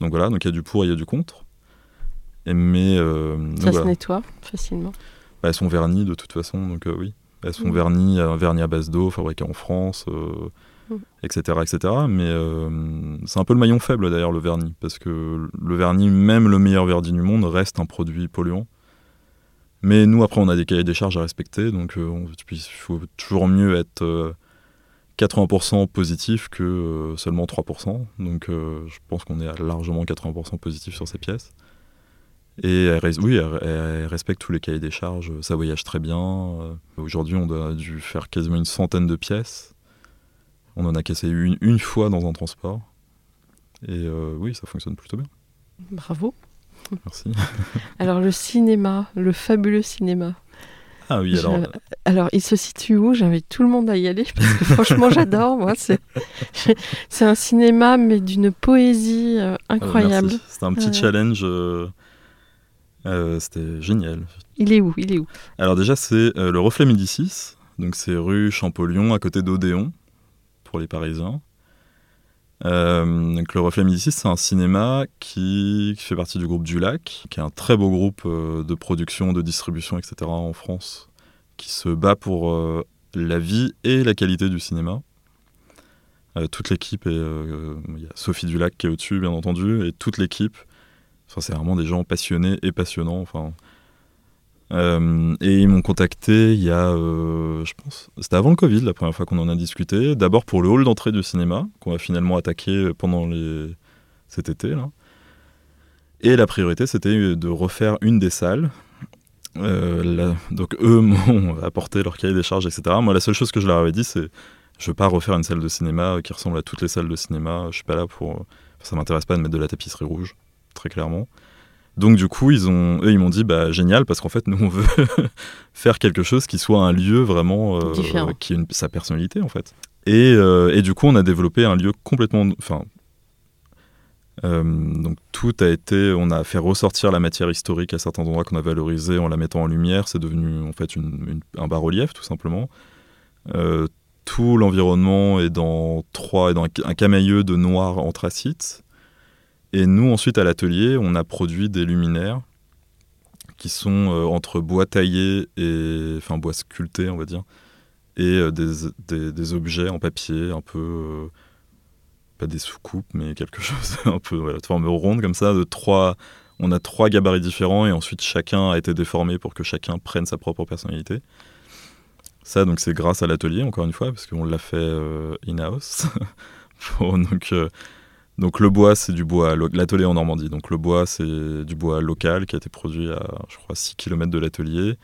Donc voilà, donc il y a du pour, il y a du contre. Et mais euh, donc Ça se voilà. nettoie facilement. Bah, elles sont vernies de toute façon, donc euh, oui. Elles sont Mm. vernies, euh, vernis à base d'eau, fabriquées en France, euh, Mm. etc., etc. Mais c'est un peu le maillon faible d'ailleurs le vernis, parce que le vernis, même le meilleur vernis du monde, reste un produit polluant. Mais nous, après, on a des cahiers des charges à respecter, donc euh, il faut toujours mieux être euh, 80% positif que euh, seulement 3%. Donc euh, je pense qu'on est à largement 80% positif sur ces pièces. Et elle, oui, elle, elle respecte tous les cahiers des charges, ça voyage très bien. Euh, Aujourd'hui, on a dû faire quasiment une centaine de pièces. On en a cassé une, une fois dans un transport. Et euh, oui, ça fonctionne plutôt bien. Bravo. Merci. Alors le cinéma, le fabuleux cinéma. Ah oui, alors, Je- alors, il se situe où? J'invite tout le monde à y aller parce que franchement, j'adore. Moi, c'est c'est un cinéma mais d'une poésie euh, euh, incroyable. C'était un petit challenge. euh, euh, C'était génial. il est où? Il est où? Alors déjà, c'est euh, le Reflet Médicis. Donc c'est rue Champollion, à côté d'Odéon, pour les Parisiens. Le Reflet Médicis, c'est un cinéma qui, fait partie du groupe du Lac, qui est un très beau groupe euh, de production, de distribution, etc. en France, qui se bat pour euh, la vie et la qualité du cinéma. Euh, toute l'équipe, il y a Sophie Dulac qui est au-dessus, bien entendu, et toute l'équipe. Enfin, c'est vraiment des gens passionnés et passionnants. Euh, et ils m'ont contacté il y a, euh, je pense, c'était avant le Covid, la première fois qu'on en a discuté. D'abord pour le hall d'entrée du cinéma, qu'on va finalement attaquer pendant cet été. Là. Et la priorité, c'était de refaire une des salles. Euh, donc eux m'ont apporté leur cahier des charges, etc. Moi, la seule chose que je leur avais dit, c'est je veux pas refaire une salle de cinéma qui ressemble à toutes les salles de cinéma. Je suis pas là pour. Ça m'intéresse pas de mettre de la tapisserie rouge, très clairement. Donc du coup, ils ont, eux, ils m'ont dit bah génial parce qu'en fait nous on veut faire quelque chose qui soit un lieu vraiment euh, qui ait une- sa personnalité en fait. Et, euh, et du coup, on a développé un lieu complètement, enfin. euh, donc tout a été, on a fait ressortir la matière historique à certains endroits qu'on a valorisé en la mettant en lumière. C'est devenu en fait une- une- un bas-relief tout simplement. Tout l'environnement est dans trois, est dans un, un camailleux de noir anthracite. Et nous, ensuite, à l'atelier, on a produit des luminaires qui sont euh, entre bois taillé et. enfin, bois sculpté, on va dire, et euh, des, des- objets en papier, un peu. euh, pas des soucoupes, mais quelque chose un peu de forme ronde, comme ça, de trois. On a trois gabarits différents et ensuite chacun a été déformé pour que chacun prenne sa propre personnalité. Ça, donc, c'est grâce à l'atelier, encore une fois, parce qu'on l'a fait in-house. Donc, donc, le bois, c'est du bois, l'atelier en Normandie. Donc, le bois, c'est du bois local qui a été produit à, je crois, 6 km de l'atelier,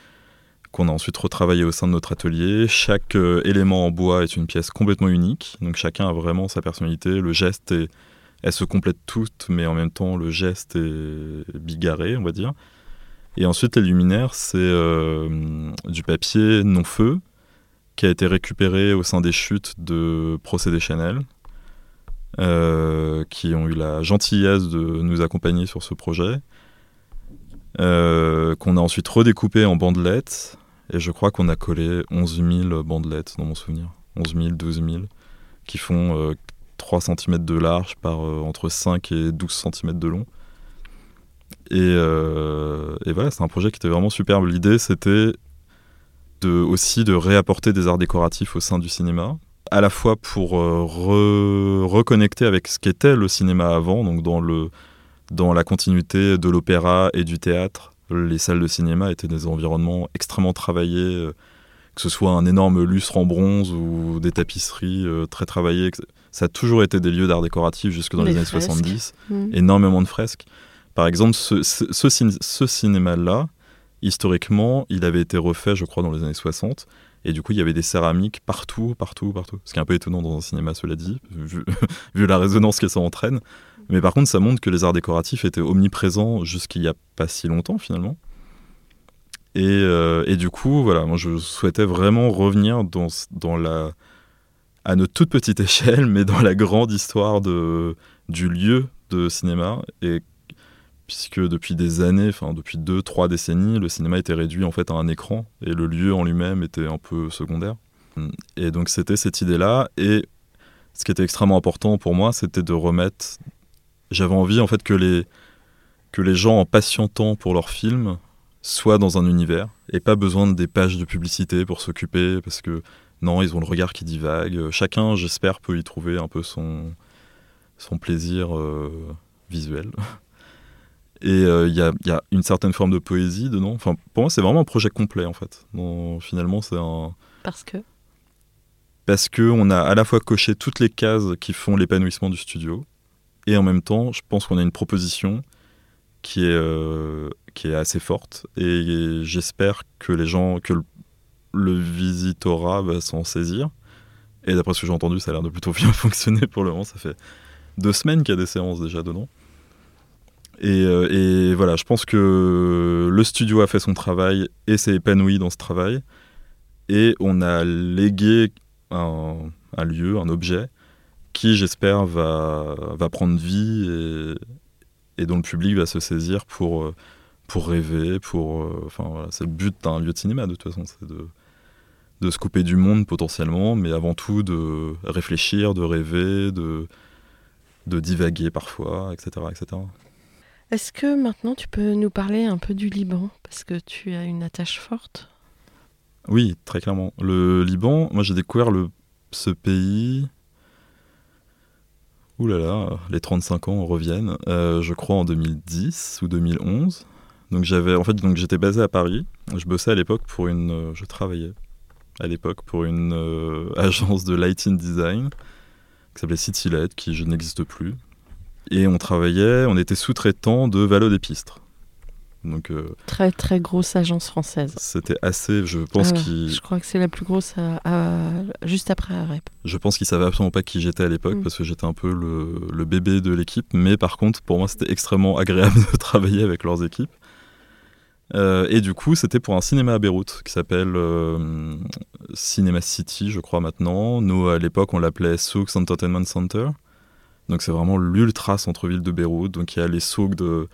qu'on a ensuite retravaillé au sein de notre atelier. Chaque euh, élément en bois est une pièce complètement unique. Donc, chacun a vraiment sa personnalité. Le geste est. Elles se complètent toutes, mais en même temps, le geste est bigarré, on va dire. Et ensuite, les luminaires, c'est euh, du papier non-feu qui a été récupéré au sein des chutes de Procédé Chanel, euh, qui ont eu la gentillesse de nous accompagner sur ce projet, euh, qu'on a ensuite redécoupé en bandelettes, et je crois qu'on a collé 11 000 bandelettes dans mon souvenir, 11 000, 12 000, qui font euh, 3 cm de large par euh, entre 5 et 12 cm de long. Et, euh, voilà, c'est un projet qui était vraiment superbe. L'idée, c'était aussi de réapporter des arts décoratifs au sein du cinéma, à la fois pour euh, re- reconnecter avec ce qu'était le cinéma avant, donc dans, le, dans la continuité de l'opéra et du théâtre. Les salles de cinéma étaient des environnements extrêmement travaillés, euh, que ce soit un énorme lustre en bronze ou des tapisseries euh, très travaillées. Ça a toujours été des lieux d'art décoratif jusque dans les, Les années fresques. 70 Mm. énormément de fresques. Par exemple, ce, ce, ce cin- ce cinéma-là, historiquement, il avait été refait, je crois, dans les années 60. Et du coup, il y avait des céramiques partout, partout, partout. Ce qui est un peu étonnant dans un cinéma, cela dit, vu, la résonance que ça entraîne. Mais par contre, ça montre que les arts décoratifs étaient omniprésents jusqu'il n'y a pas si longtemps, finalement. Et, euh, et du coup, voilà, moi, je souhaitais vraiment revenir dans, dans la, à notre toute petite échelle, mais dans la grande histoire de, du lieu de cinéma. Et puisque depuis des années, enfin depuis deux, trois décennies, le cinéma était réduit en fait à un écran et le lieu en lui-même était un peu secondaire. Et donc c'était cette idée-là. Et ce qui était extrêmement important pour moi, c'était de remettre. J'avais envie en fait que les que les gens en patientant pour leur film soient dans un univers et pas besoin de des pages de publicité pour s'occuper parce que non, ils ont le regard qui divague. Chacun, j'espère, peut y trouver un peu son son plaisir euh, visuel. Et euh, il y, a, il y a une certaine forme de poésie dedans. Enfin, pour moi, c'est vraiment un projet complet, en fait. Donc, finalement, c'est un... Parce que? Parce qu'on a à la fois coché toutes les cases qui font l'épanouissement du studio, et en même temps, je pense qu'on a une proposition qui est, euh, qui est assez forte, et j'espère que les gens, que le, le visitorat va s'en saisir. Et d'après ce que j'ai entendu, ça a l'air de plutôt bien fonctionner pour le moment. Ça fait deux semaines qu'il y a des séances déjà dedans. Et, euh, et voilà, je pense que le studio a fait son travail et s'est épanoui dans ce travail. Et on a légué un, lieu, un objet, qui j'espère va, prendre vie et, et dont le public va se saisir pour, euh, pour rêver. Pour, euh, enfin, voilà, c'est le but d'un lieu de cinéma de toute façon, c'est de, de se couper du monde potentiellement, mais avant tout de réfléchir, de rêver, de, de divaguer parfois, etc. etc. Est-ce que maintenant tu peux nous parler un peu du Liban? Parce que tu as une attache forte. Oui, très clairement. Le Liban, moi j'ai découvert le, ce pays Ouh là là, les 35 ans reviennent. Euh, je crois en 2010 ou 2011. Donc j'avais, en fait, donc j'étais basé à Paris. Je bossais à l'époque pour une, euh, je travaillais à l'époque pour une euh, agence de lighting design qui s'appelait CityLed, qui je n'existe plus. Et on travaillait, on était sous-traitant de Valo d'Épistre. Donc euh, Très très grosse agence française. c'était assez, je pense Ah ouais, Je crois que c'est la plus grosse à- à- juste après Arep. je pense qu'ils savaient absolument pas qui j'étais à l'époque Mm. parce que j'étais un peu le, le bébé de l'équipe. Mais par contre, pour moi, c'était extrêmement agréable de travailler avec leurs équipes. Euh, et du coup, c'était pour un cinéma à Beyrouth qui s'appelle euh, Cinema City, je crois maintenant. Nous, à l'époque, on l'appelait Souks Entertainment Center. Donc, c'est vraiment l'ultra centre-ville de Beyrouth. Donc, il y a les souks de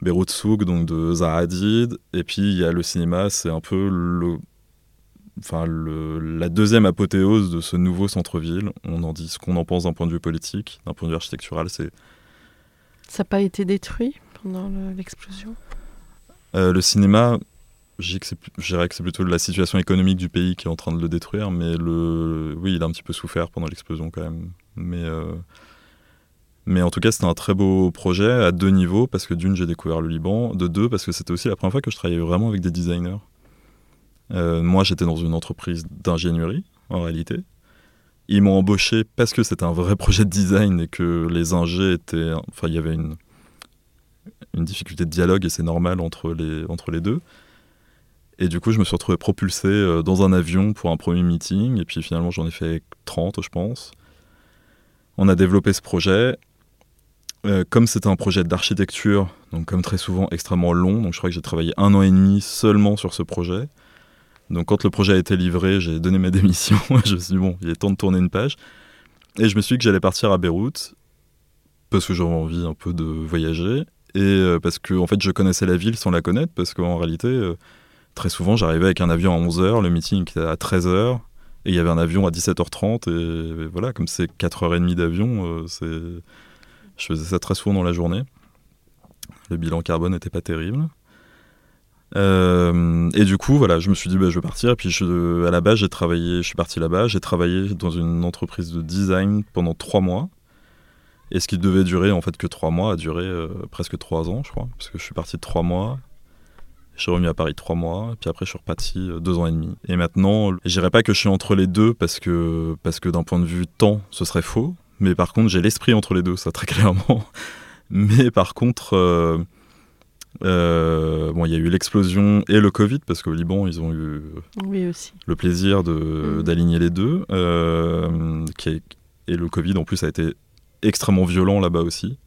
Beyrouth Souk, donc de Zaha Hadid. Et puis, il y a le cinéma, c'est un peu le, enfin, le- la deuxième apothéose de ce nouveau centre-ville. On en dit ce qu'on en pense d'un point de vue politique, d'un point de vue architectural. C'est Ça n'a pas été détruit pendant le- l'explosion? Euh, le cinéma, je dirais que c'est- je dirais que c'est plutôt la situation économique du pays qui est en train de le détruire, mais le, oui, il a un petit peu souffert pendant l'explosion quand même. Mais, euh, mais en tout cas, c'était un très beau projet à deux niveaux, parce que d'une, j'ai découvert le Liban, de deux, parce que c'était aussi la première fois que je travaillais vraiment avec des designers. Euh, moi, j'étais dans une entreprise d'ingénierie, en réalité. Ils m'ont embauché parce que c'était un vrai projet de design et que les ingés étaient... Enfin, il y avait une, une difficulté de dialogue et c'est normal entre les, entre les deux. Et du coup, je me suis retrouvé propulsé euh, dans un avion pour un premier meeting. Et puis finalement, j'en ai fait 30, je pense. On a développé ce projet. Euh, comme c'était un projet d'architecture, donc comme très souvent extrêmement long, donc je crois que j'ai travaillé un an et demi seulement sur ce projet. Donc quand le projet a été livré, j'ai donné ma démission. je me suis dit, bon, il est temps de tourner une page. Et je me suis dit que j'allais partir à Beyrouth, parce que j'avais envie un peu de voyager et euh, parce que en fait je connaissais la ville sans la connaître parce qu'en réalité euh, très souvent j'arrivais avec un avion à 11h le meeting était à 13h et il y avait un avion à 17h30 et, voilà comme c'est 4h30 d'avion c'est je faisais ça très souvent dans la journée. Le bilan carbone n'était pas terrible. Euh, et du coup voilà je me suis dit bah, je vais partir. Et puis à la base j'ai travaillé je suis parti là-bas. J'ai travaillé dans une entreprise de design pendant trois mois. Et ce qui devait durer en fait que trois mois a duré euh, presque trois ans, je crois, parce que je suis parti trois mois. Je suis revenu à Paris trois mois, puis après je suis reparti euh, deux ans et demi. Et maintenant, je dirais pas que je suis entre les deux parce que parce que d'un point de vue temps, ce serait faux. Mais par contre, j'ai l'esprit entre les deux, ça très clairement. Mais par contre, euh, euh, bon, il y a eu l'explosion et le Covid parce qu'au Liban, ils ont eu Oui aussi. le plaisir de- Mhm. d'aligner les deux. euh, qui est- et le Covid, en plus, a été extrêmement violent là-bas aussi,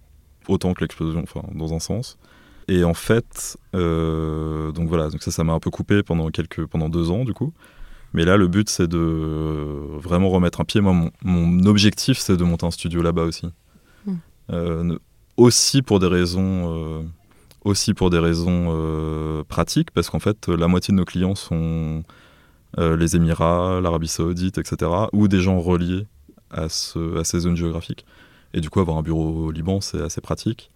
autant que l'explosion, enfin, dans un sens. Et en fait, euh, donc voilà, donc ça, ça m'a un peu coupé pendant, quelques, pendant deux ans, du coup. Mais là, le but, c'est de vraiment remettre un pied. Moi, mon, mon objectif, c'est de monter un studio là-bas aussi. Mm. Euh, aussi pour des raisons, euh, aussi pour des raisons euh, pratiques, parce qu'en fait, la moitié de nos clients sont les Émirats, l'Arabie Saoudite, etc., ou des gens reliés à, ce, à ces zones géographiques. Et du coup, avoir un bureau au Liban, c'est assez pratique.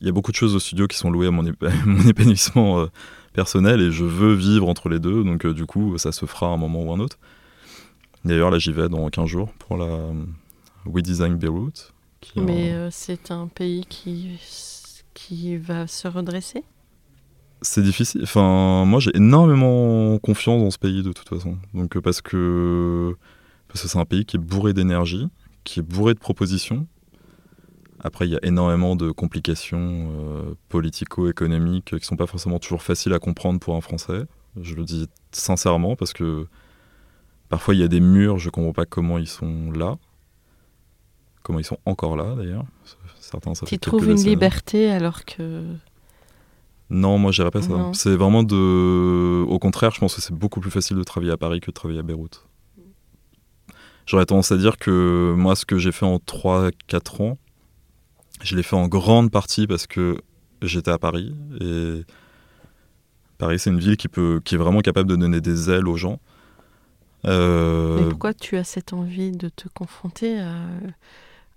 Il y a beaucoup de choses au studio qui sont louées à mon, ép- mon épanouissement personnel et je veux vivre entre les deux. Donc, euh, du coup, ça se fera à un moment ou un autre. D'ailleurs, là, j'y vais dans 15 jours pour la euh, We Design Beirut. qui Mais euh, c'est un pays qui, qui va se redresser? C'est difficile. Enfin, moi, j'ai énormément confiance dans ce pays de toute façon. Donc, parce que parce que c'est un pays qui est bourré d'énergie, qui est bourré de propositions. Après, il y a énormément de complications euh, politico-économiques qui sont pas forcément toujours faciles à comprendre pour un Français. Je le dis sincèrement parce que parfois il y a des murs, je comprends pas comment ils sont là, comment ils sont encore là d'ailleurs. Certains, ça Tu trouves une liberté alors que... Non, moi, je dirais pas ça. C'est vraiment de. Au contraire, je pense que c'est beaucoup plus facile de travailler à Paris que de travailler à Beyrouth. J'aurais tendance à dire que moi, ce que j'ai fait en 3-4 ans, je l'ai fait en grande partie parce que j'étais à Paris. Et Paris, c'est une ville qui, peut, qui est vraiment capable de donner des ailes aux gens. Euh, Mais pourquoi tu as cette envie de te confronter à,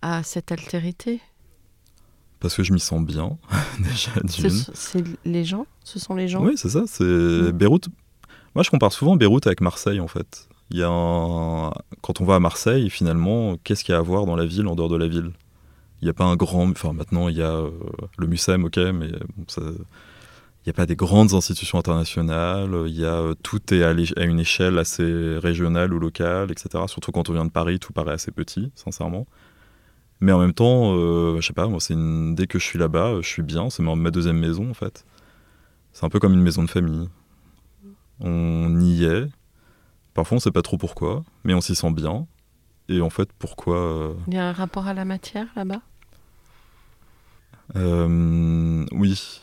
à cette altérité? Parce que je m'y sens bien, déjà C'est les gens? Ce sont les gens? Oui, c'est ça. C'est. Beyrouth. Moi, je compare souvent Beyrouth avec Marseille, en fait. Il y a un- Quand on va à Marseille, finalement, qu'est-ce qu'il y a à voir dans la ville en dehors de la ville? Il n'y a pas un grand. Enfin, maintenant, il y a euh, le MUSEM, ok, mais ça- il n'y a pas des grandes institutions internationales. Il y a euh, tout est à, une échelle assez régionale ou locale, etc. Surtout quand on vient de Paris, tout paraît assez petit, sincèrement. Mais en même temps, euh, je sais pas, dès que je suis là-bas, je suis bien. C'est ma, deuxième maison, en fait. C'est un peu comme une maison de famille. On y est. Parfois, on sait pas trop pourquoi, mais on s'y sent bien. Et en fait, pourquoi euh, Il y a un rapport à la matière là-bas? Euh, Oui.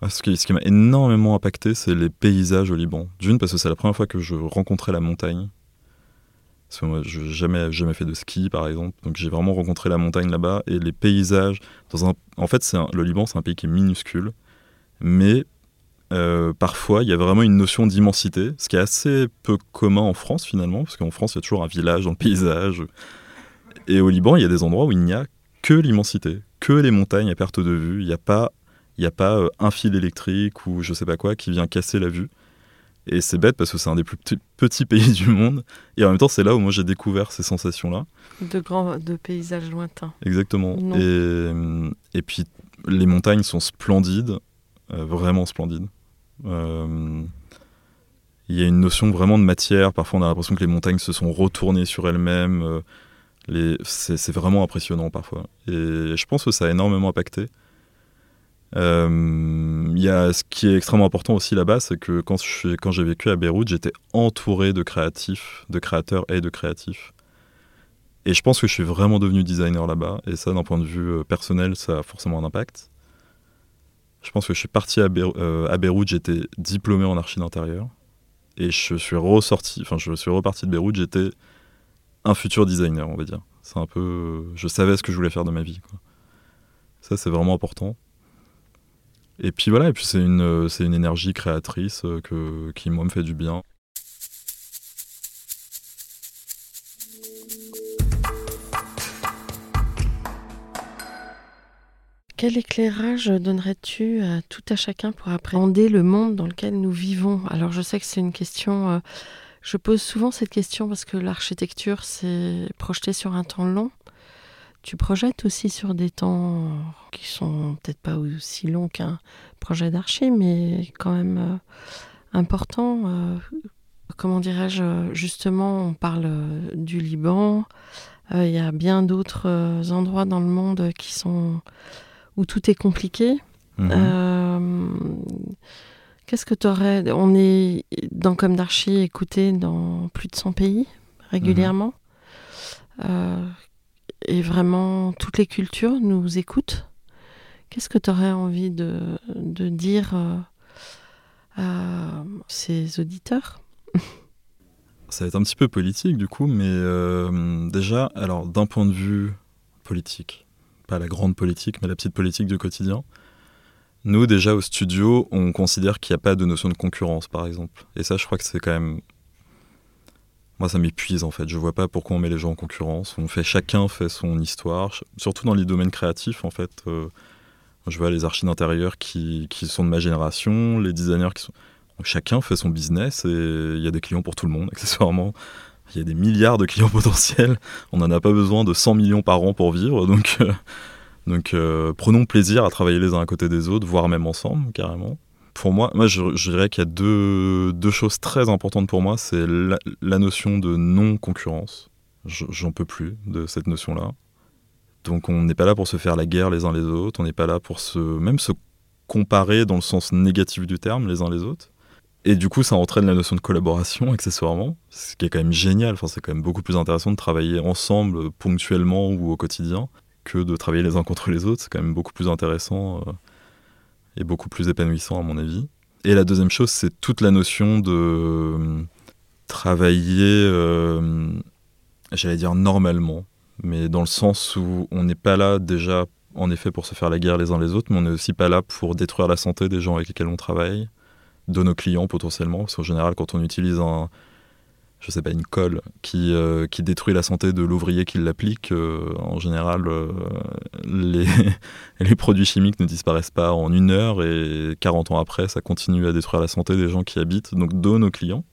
Ah, Ce qui, m'a énormément impacté, c'est les paysages au Liban. D'une, parce que c'est la première fois que je rencontrais la montagne. Parce que moi, je n'ai jamais, jamais fait de ski, par exemple. Donc j'ai vraiment rencontré la montagne là-bas. Et les paysages. Dans un... En fait, un- le Liban, c'est un pays qui est minuscule. Mais euh, parfois, il y a vraiment une notion d'immensité. Ce qui est assez peu commun en France, finalement. Parce qu'en France, il y a toujours un village dans le paysage. Et au Liban, il y a des endroits où il n'y a que l'immensité, que les montagnes à perte de vue. Il n'y a pas, il y a pas euh, un fil électrique ou je sais pas quoi qui vient casser la vue. Et c'est bête parce que c'est un des plus petits, pays du monde. Et en même temps, c'est là où moi j'ai découvert ces sensations-là. De grands de paysages lointains. Exactement. Non. Et, et puis les montagnes sont splendides, euh, vraiment splendides. Euh, Il y a une notion vraiment de matière. Parfois, on a l'impression que les montagnes se sont retournées sur elles-mêmes. euh, C'est vraiment impressionnant parfois. Et je pense que ça a énormément impacté. Euh, y a ce qui est extrêmement important aussi là-bas, c'est que quand j'ai vécu à Beyrouth, j'étais entouré de créatifs, de créateurs et de créatifs. Et je pense que je suis vraiment devenu designer là-bas. Et ça, d'un point de vue euh, personnel, ça a forcément un impact. Je pense que je suis parti euh, à Beyrouth, j'étais diplômé en archi d'intérieur. Et je suis ressorti, enfin, je suis reparti de Beyrouth, j'étais un futur designer, on va dire. C'est un peu. Je savais ce que je voulais faire de ma vie. Ça, c'est vraiment important. Et puis voilà, et puis c'est une, une énergie créatrice euh, que, qui, moi, me fait du bien. Quel éclairage donnerais-tu à tout à chacun pour appréhender le monde dans lequel nous vivons? Alors je sais que c'est une question, euh, je pose souvent cette question parce que l'architecture c'est projeté sur un temps long. Tu projettes aussi sur des temps qui sont peut-être pas aussi longs qu'un projet d'archi, mais quand même euh, importants. euh, comment dirais-je Justement, on parle euh, du Liban. Euh, Il y a bien d'autres euh, endroits dans le monde qui sont où tout est compliqué. Mhm. Euh, Qu'est-ce que tu aurais On est dans Comme d'Archi écouté dans plus de 100 pays régulièrement. Euh, et vraiment, toutes les cultures nous écoutent. Qu'est-ce que tu aurais envie de, de dire euh, à ces auditeurs? Ça va être un petit peu politique du coup, mais euh, déjà, alors d'un point de vue politique, pas la grande politique, mais la petite politique du quotidien, nous déjà au studio, on considère qu'il n'y a pas de notion de concurrence par exemple. Et ça, je crois que c'est quand même... Moi, ça m'épuise en fait. Je vois pas pourquoi on met les gens en concurrence. On fait chacun fait son histoire, surtout dans les domaines créatifs en fait. euh, je vois les archives d'intérieur qui, qui sont de ma génération, les designers qui sont chacun fait son business et il y a des clients pour tout le monde, accessoirement. Il y a des milliards de clients potentiels. On n'en a pas besoin de 100 millions par an pour vivre. Donc, euh, euh, prenons plaisir à travailler les uns à côté des autres, voire même ensemble, carrément. Pour moi, moi je, dirais qu'il y a deux, deux choses très importantes pour moi. C'est la, la notion de non-concurrence. Je- J'en peux plus de cette notion-là. Donc on n'est pas là pour se faire la guerre les uns les autres. On n'est pas là pour se, même se comparer dans le sens négatif du terme les uns les autres. Et du coup, ça entraîne la notion de collaboration, accessoirement, ce qui est quand même génial. Enfin, c'est quand même beaucoup plus intéressant de travailler ensemble, ponctuellement ou au quotidien, que de travailler les uns contre les autres. C'est quand même beaucoup plus intéressant euh, et beaucoup plus épanouissant, à mon avis. Et la deuxième chose, c'est toute la notion de euh, travailler, euh, j'allais dire normalement, mais dans le sens où on n'est pas là déjà, en effet, pour se faire la guerre les uns les autres, mais on n'est aussi pas là pour détruire la santé des gens avec lesquels on travaille de nos clients potentiellement. Parce qu'en général, quand on utilise un, je sais pas, une colle qui, euh, qui détruit la santé de l'ouvrier qui l'applique, euh, en général, euh, les, les produits chimiques ne disparaissent pas en une heure et 40 ans après, ça continue à détruire la santé des gens qui habitent, donc de nos clients.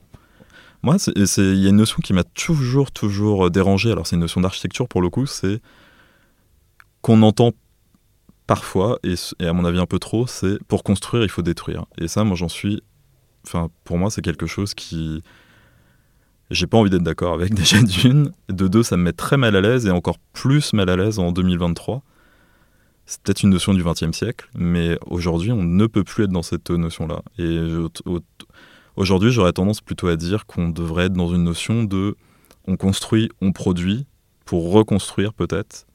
Moi, il y a une notion qui m'a toujours, toujours dérangé. Alors, c'est une notion d'architecture pour le coup, c'est qu'on entend parfois, et, à mon avis un peu trop, c'est pour construire, il faut détruire. Et ça, moi, j'en suis. Enfin, pour moi, c'est quelque chose qui. J'ai pas envie d'être d'accord avec déjà d'une. De deux, ça me met très mal à l'aise et encore plus mal à l'aise en 2023. C'est peut-être une notion du XXe siècle, mais aujourd'hui, on ne peut plus être dans cette notion-là. Et aujourd'hui, j'aurais tendance plutôt à dire qu'on devrait être dans une notion de on construit, on produit, pour reconstruire peut-être,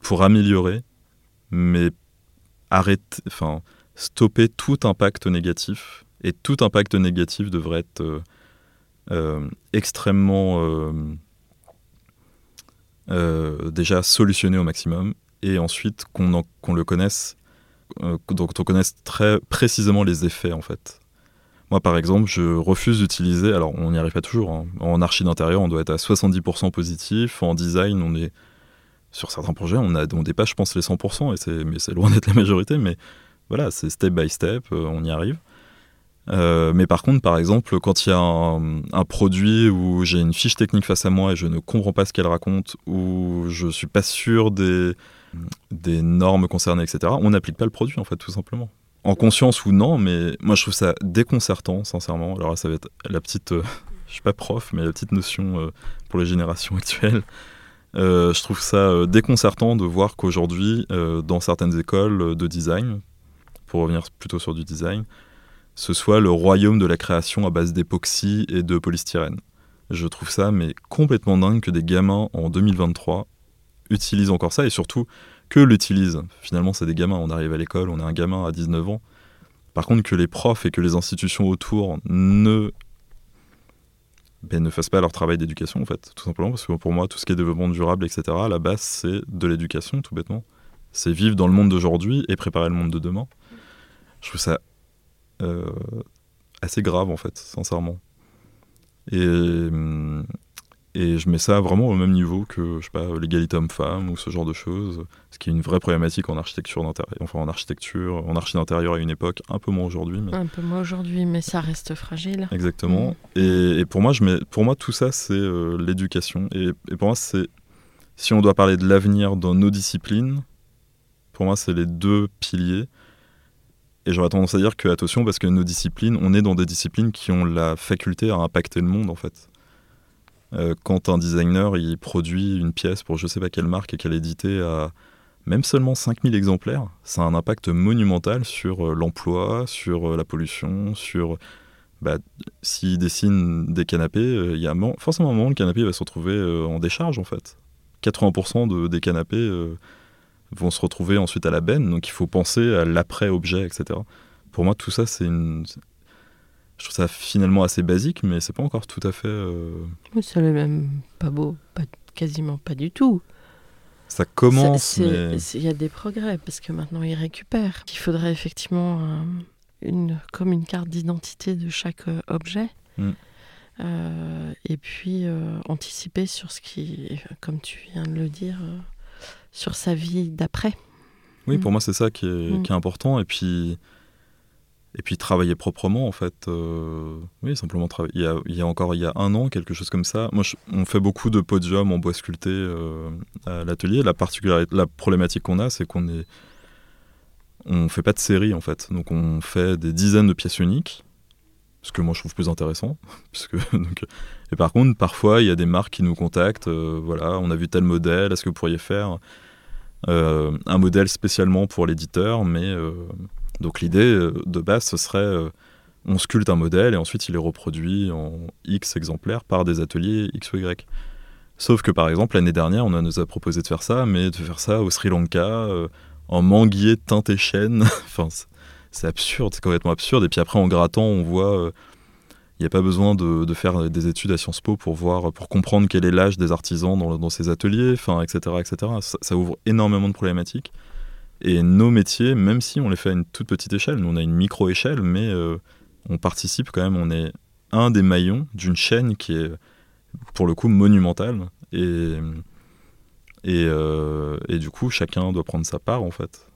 pour améliorer, mais arrêter, enfin, stopper tout impact négatif. Et tout impact négatif devrait être euh, euh, extrêmement euh, déjà solutionné au maximum et ensuite qu'on qu'on le connaisse, donc on connaisse très précisément les effets en fait. Moi par exemple, je refuse d'utiliser, alors on n'y arrive pas toujours, hein. en archi d'intérieur on doit être à 70% positif, en design on est, sur certains projets on, a, on dépasse je pense les 100%, et mais c'est loin d'être la majorité, mais voilà, c'est step by step, euh, on y arrive. Euh, mais par contre, par exemple, quand il y a un, produit où j'ai une fiche technique face à moi et je ne comprends pas ce qu'elle raconte, ou je suis pas sûr des, des normes concernées, etc., on n'applique pas le produit, en fait, tout simplement. En conscience ou non, mais moi je trouve ça déconcertant, sincèrement. Alors là, ça va être la petite, euh, je suis pas prof, mais la petite notion euh, pour les générations actuelles. Euh, je trouve ça euh, déconcertant de voir qu'aujourd'hui, euh, dans certaines écoles de design, pour revenir plutôt sur du design, ce soit le royaume de la création à base d'époxy et de polystyrène. Je trouve ça mais complètement dingue que des gamins en 2023 utilisent encore ça et surtout que l'utilisent. Finalement, c'est des gamins. On arrive à l'école, on est un gamin à 19 ans. Par contre, que les profs et que les institutions autour ne ben, ne fassent pas leur travail d'éducation, en fait, tout simplement, parce que pour moi, tout ce qui est développement durable, etc., à la base, c'est de l'éducation, tout bêtement. C'est vivre dans le monde d'aujourd'hui et préparer le monde de demain. Je trouve ça euh, assez grave, en fait, sincèrement. Et, hum, et je mets ça vraiment au même niveau que, je sais pas, l'égalité homme-femme ou ce genre de choses, ce qui est une vraie problématique en architecture d'intérieur, enfin en architecture, en archi d'intérieur à une époque, un peu moins aujourd'hui, mais Un peu moins aujourd'hui, mais ça reste fragile. Exactement. Et, et pour, moi, je mets, pour moi, tout ça, c'est euh, l'éducation. Et, et pour moi, c'est si on doit parler de l'avenir dans nos disciplines, pour moi, c'est les deux piliers. Et j'aurais tendance à dire que, attention, parce que nos disciplines, on est dans des disciplines qui ont la faculté à impacter le monde, en fait. Euh, quand un designer, il produit une pièce pour je sais pas quelle marque et qu'elle est éditée à même seulement 5000 exemplaires, ça a un impact monumental sur euh, l'emploi, sur euh, la pollution, sur bah, s'il dessine des canapés, il y a forcément un moment le canapé va se retrouver en décharge en fait. 80% de- des canapés vont se retrouver ensuite à la benne, donc il faut penser à l'après-objet, etc. Pour moi, tout ça, c'est une. Je trouve ça finalement assez basique, mais c'est pas encore tout à fait. euh, Mais ça l'est même pas beau, pas, quasiment pas du tout. Ça commence, mais. Il y a des progrès parce que maintenant ils récupèrent. Il faudrait effectivement une, comme une carte d'identité de chaque euh, objet. Mm. Euh, et puis euh, anticiper sur ce qui, comme tu viens de le dire, euh, sur sa vie d'après. Oui, Mm. pour moi, c'est ça qui est, Mm. qui est important. Et puis, et puis travailler proprement, en fait. euh, oui, simplement travailler. Il y, a, encore il y a un an, quelque chose comme ça. Moi, on fait beaucoup de podiums en bois sculpté euh, à l'atelier. La particularité, la problématique qu'on a, c'est qu'on est, on fait pas de série, en fait. Donc, on fait des dizaines de pièces uniques. Ce que moi je trouve plus intéressant. Donc, et par contre, parfois, il y a des marques qui nous contactent. euh, voilà, on a vu tel modèle, est-ce que vous pourriez faire euh, un modèle spécialement pour l'éditeur, mais euh, donc l'idée euh, de base ce serait euh, on sculpte un modèle et ensuite il est reproduit en X exemplaires par des ateliers X ou Y. Sauf que par exemple l'année dernière on nous a proposé de faire ça, mais de faire ça au Sri Lanka euh, en manguier teint et chêne. enfin c'est- absurde, c'est complètement absurde. Et puis après en grattant on voit il n'y a pas besoin de, faire des études à Sciences Po pour voir, pour comprendre quel est l'âge des artisans dans, ces ateliers, enfin, etc., etc. Ça ouvre énormément de problématiques. Et nos métiers, même si on les fait à une toute petite échelle, nous on a une micro-échelle, mais euh, on participe quand même, on est un des maillons d'une chaîne qui est pour le coup monumentale. Et, et, euh, du coup, chacun doit prendre sa part en fait.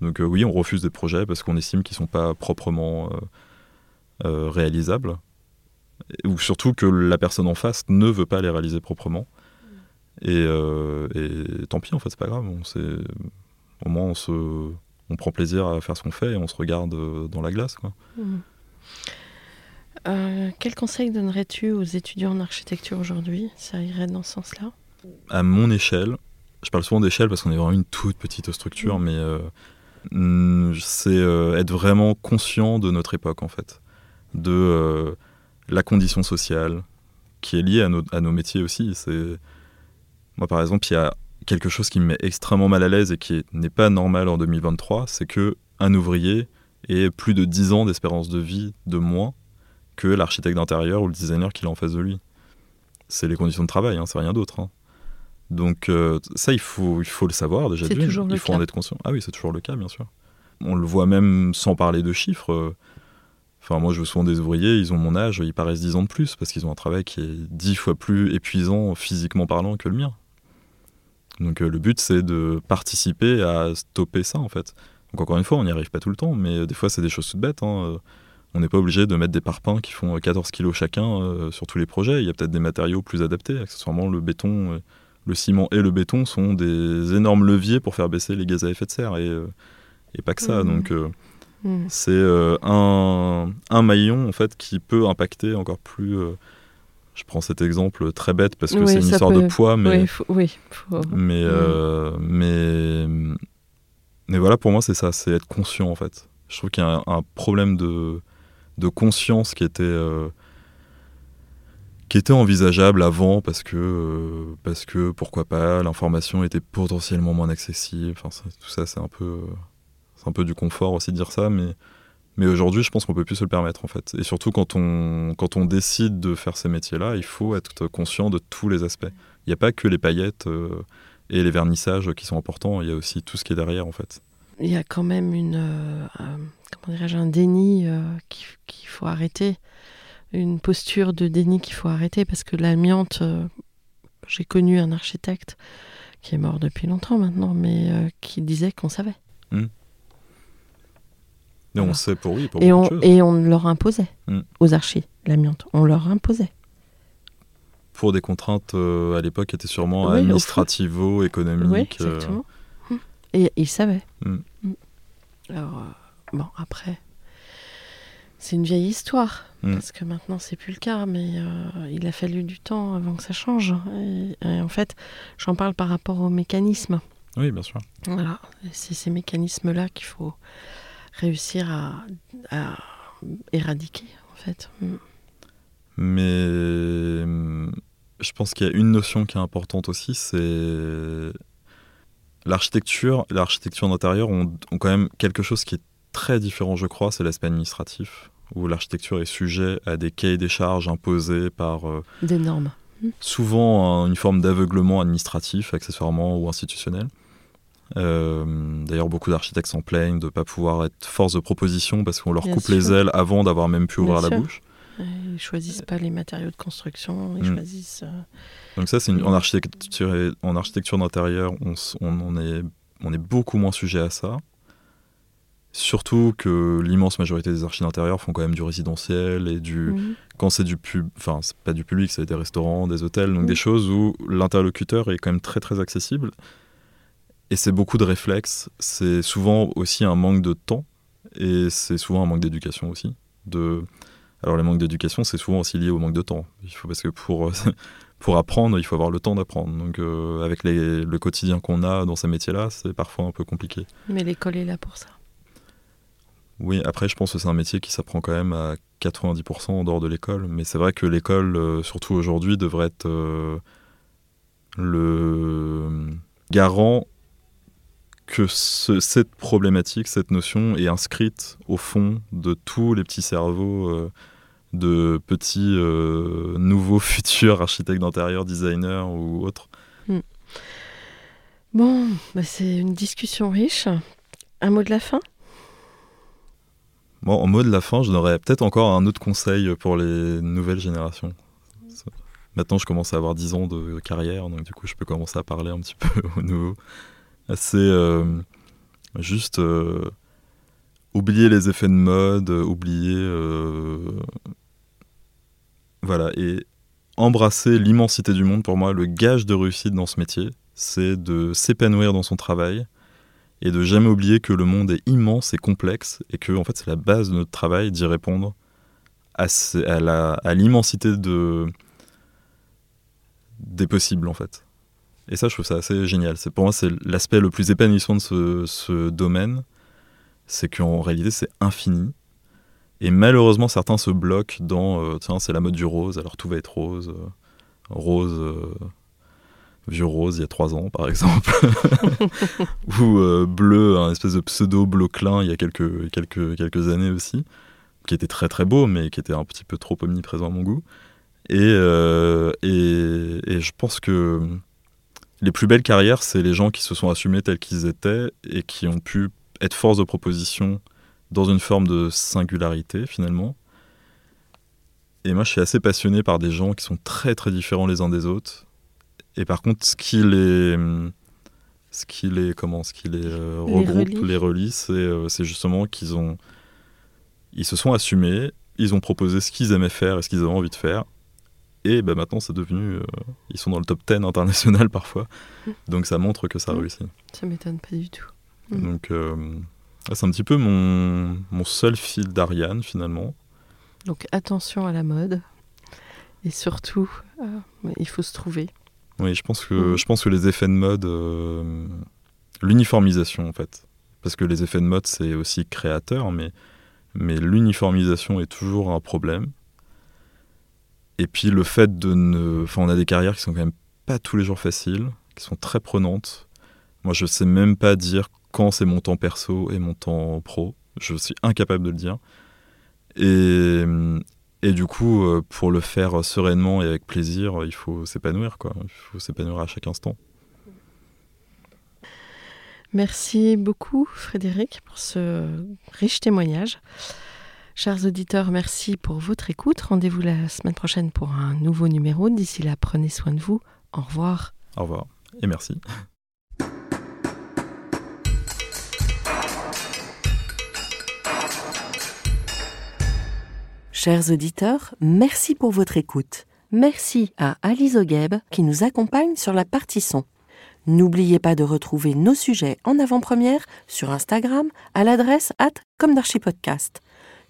Donc euh, oui, on refuse des projets parce qu'on estime qu'ils ne sont pas proprement réalisables. ou surtout que la personne en face ne veut pas les réaliser proprement. Et, tant pis, en fait, c'est pas grave. Au moins, on, se, on prend plaisir à faire ce qu'on fait et on se regarde euh, dans la glace. Quoi. Euh, quel conseil donnerais-tu aux étudiants en architecture aujourd'hui? Ça irait dans ce sens-là? À mon échelle, je parle souvent d'échelle parce qu'on est vraiment une toute petite structure, mais euh, c'est euh, être vraiment conscient de notre époque, en fait. De la condition sociale qui est liée à nos, à nos métiers aussi. C'est Moi, par exemple, il y a quelque chose qui me met extrêmement mal à l'aise et qui n'est pas normal en 2023, c'est que un ouvrier ait plus de 10 ans d'espérance de vie de moins que l'architecte d'intérieur ou le designer qu'il a en face de lui. C'est les conditions de travail, hein, c'est rien d'autre. hein. Donc euh, ça, il faut, il faut le savoir déjà. C'est toujours le il faut cas. en être conscient. Ah oui, c'est toujours le cas, bien sûr. On le voit même sans parler de chiffres. euh, Enfin, moi, je vois souvent des ouvriers, ils ont mon âge, ils paraissent 10 ans de plus parce qu'ils ont un travail qui est 10 fois plus épuisant physiquement parlant que le mien. Donc, euh, le but, c'est de participer à stopper ça, en fait. Donc, encore une fois, on n'y arrive pas tout le temps, mais euh, des fois, c'est des choses toutes bêtes. hein. Euh, On n'est pas obligé de mettre des parpaings qui font euh, 14 kilos chacun euh, sur tous les projets. Il y a peut-être des matériaux plus adaptés. Accessoirement, le béton, euh, le ciment et le béton sont des énormes leviers pour faire baisser les gaz à effet de serre et, et pas que ça. Mhm. Donc, Mhm. c'est un, un maillon en fait qui peut impacter encore plus. Je prends cet exemple très bête parce que Oui, c'est une histoire de poids, mais Oui, faut- oui, faut- mais, euh, mais mais voilà pour moi c'est ça, c'est être conscient en fait. Je trouve qu'il y a un, un problème de de conscience qui était euh, qui était envisageable avant parce que euh, parce que pourquoi pas l'information était potentiellement moins accessible. Enfin tout ça c'est un peu c'est un peu du confort aussi de dire ça, mais mais aujourd'hui je pense qu'on peut plus se le permettre en fait. Et surtout quand on quand on décide de faire ces métiers-là, il faut être conscient de tous les aspects. Il n'y a pas que les paillettes euh, et les vernissages qui sont importants, il y a aussi tout ce qui est derrière en fait. il y a quand même une, euh, un- comment dirais-je, un déni euh, qu'il faut arrêter, une posture de déni qu'il faut arrêter parce que l'amiante, j'ai connu un architecte qui est mort depuis longtemps maintenant, mais qui disait qu'on savait. Et on Voilà. sait pour oui, pour Et on, de choses. et on leur imposait Mm. aux archis l'amiante. On leur imposait. Pour des contraintes euh, à l'époque qui étaient sûrement Oui, au fond. administrativo, Oui, économiques. euh, exactement. Mm. Et ils savaient. Mm. Alors, euh, bon, après, c'est une vieille histoire. Mm. Parce que maintenant, c'est plus le cas. Mais il a fallu du temps avant que ça change. Et, et en fait, j'en parle par rapport aux mécanismes. oui, bien sûr. Voilà. C'est ces mécanismes-là qu'il faut réussir à, à éradiquer, en fait. Mm. Mais hum, je pense qu'il y a une notion qui est importante aussi, c'est l'architecture. L'architecture d'intérieur ont, ont quand même quelque chose qui est très différent, je crois, c'est l'aspect administratif, où l'architecture est sujet à des cahiers des charges imposés par euh, Des normes. souvent un- une forme d'aveuglement administratif, accessoirement ou institutionnel. Euh, D'ailleurs, beaucoup d'architectes s'en plaignent de ne pas pouvoir être force de proposition parce qu'on leur Bien coupe sûr. les ailes avant d'avoir même pu Bien ouvrir la sûr. bouche. Ils choisissent pas les matériaux de construction. Ils Mm. choisissent. euh, Donc ça, c'est une- en architecture, et- en architecture d'intérieur, on, s- on, on est, on est beaucoup moins sujet à ça. Surtout que l'immense majorité des archis d'intérieur font quand même du résidentiel et du... mm. Quand c'est du pub... Enfin, c'est pas du public, c'est des restaurants, des hôtels, donc Mm. des choses où l'interlocuteur est quand même très très accessible. Et c'est beaucoup de réflexes. C'est souvent aussi un manque de temps et c'est souvent un manque d'éducation aussi. De... Alors les manques d'éducation, c'est souvent aussi lié au manque de temps. Il faut parce que pour pour apprendre, il faut avoir le temps d'apprendre. Donc euh, avec les- le quotidien qu'on a dans ces métiers-là, c'est parfois un peu compliqué. Mais l'école est là pour ça. Oui, après je pense que c'est un métier qui s'apprend quand même à 90% en dehors de l'école. Mais c'est vrai que l'école, euh, surtout aujourd'hui, devrait être euh, le garant que ce- cette problématique, cette notion est inscrite au fond de tous les petits cerveaux euh, de petits euh, nouveaux futurs architectes d'intérieur, designers ou autres. Bon, bah c'est une discussion riche. Un mot de la fin? Bon, en mot de la fin, je n'aurais peut-être encore un autre conseil pour les nouvelles générations. Maintenant, je commence à avoir 10 ans de carrière, donc du coup, je peux commencer à parler un petit peu aux nouveaux. C'est euh, juste euh, oublier les effets de mode, euh, oublier, Voilà, et embrasser l'immensité du monde, pour moi, le gage de réussite dans ce métier, c'est de s'épanouir dans son travail et de jamais oublier que le monde est immense et complexe et que en fait c'est la base de notre travail d'y répondre à, l'immensité de des possibles en fait. Et ça, je trouve ça assez génial. C'est pour moi, c'est l'aspect le plus épanouissant de ce, ce domaine, c'est qu'en réalité, c'est infini. Et malheureusement, certains se bloquent dans euh, tiens, c'est la mode du rose, alors tout va être rose. Euh, rose, euh, vieux rose il y a trois ans, par exemple. Ou bleu, un espèce de pseudo bleu clin il y a quelques, quelques, quelques années aussi, qui était très très beau, mais qui était un petit peu trop omniprésent à mon goût. Et, et, et je pense que les plus belles carrières, c'est les gens qui se sont assumés tels qu'ils étaient et qui ont pu être force de proposition dans une forme de singularité finalement. Et moi, je suis assez passionné par des gens qui sont très très différents les uns des autres. Et par contre, ce qui les, ce qui les, comment, ce qui les, euh, regroupe, les relie, euh, c'est justement qu'ils ont, ils se sont assumés, ils ont proposé ce qu'ils aimaient faire et ce qu'ils avaient envie de faire. Et bah, maintenant, c'est devenu, euh, ils sont dans le top 10 international parfois. Donc ça montre que ça réussit. Ça m'étonne pas du tout. Donc ah, c'est un petit peu mon, mon seul fil d'Ariane finalement. Donc attention à la mode. Et surtout, euh, il faut se trouver. Oui, je pense que, mm. je pense que les effets de mode, euh, l'uniformisation en fait. Parce que les effets de mode, c'est aussi créateur, mais, mais l'uniformisation est toujours un problème. Et puis le fait de ne. Enfin, on a des carrières qui sont quand même pas tous les jours faciles, qui sont très prenantes. Moi, je sais même pas dire quand c'est mon temps perso et mon temps pro. Je suis incapable de le dire. Et, et du coup, euh, pour le faire sereinement et avec plaisir, il faut s'épanouir, quoi. Il faut s'épanouir à chaque instant. Merci beaucoup, Frédéric, pour ce riche témoignage. Chers auditeurs, merci pour votre écoute. Rendez-vous la semaine prochaine pour un nouveau numéro. D'ici là, prenez soin de vous. Au revoir. Au revoir et merci. Chers auditeurs, merci pour votre écoute. Merci à Alice Ogueb qui nous accompagne sur la partie son. N'oubliez pas de retrouver nos sujets en avant-première sur Instagram à l'adresse at podcast.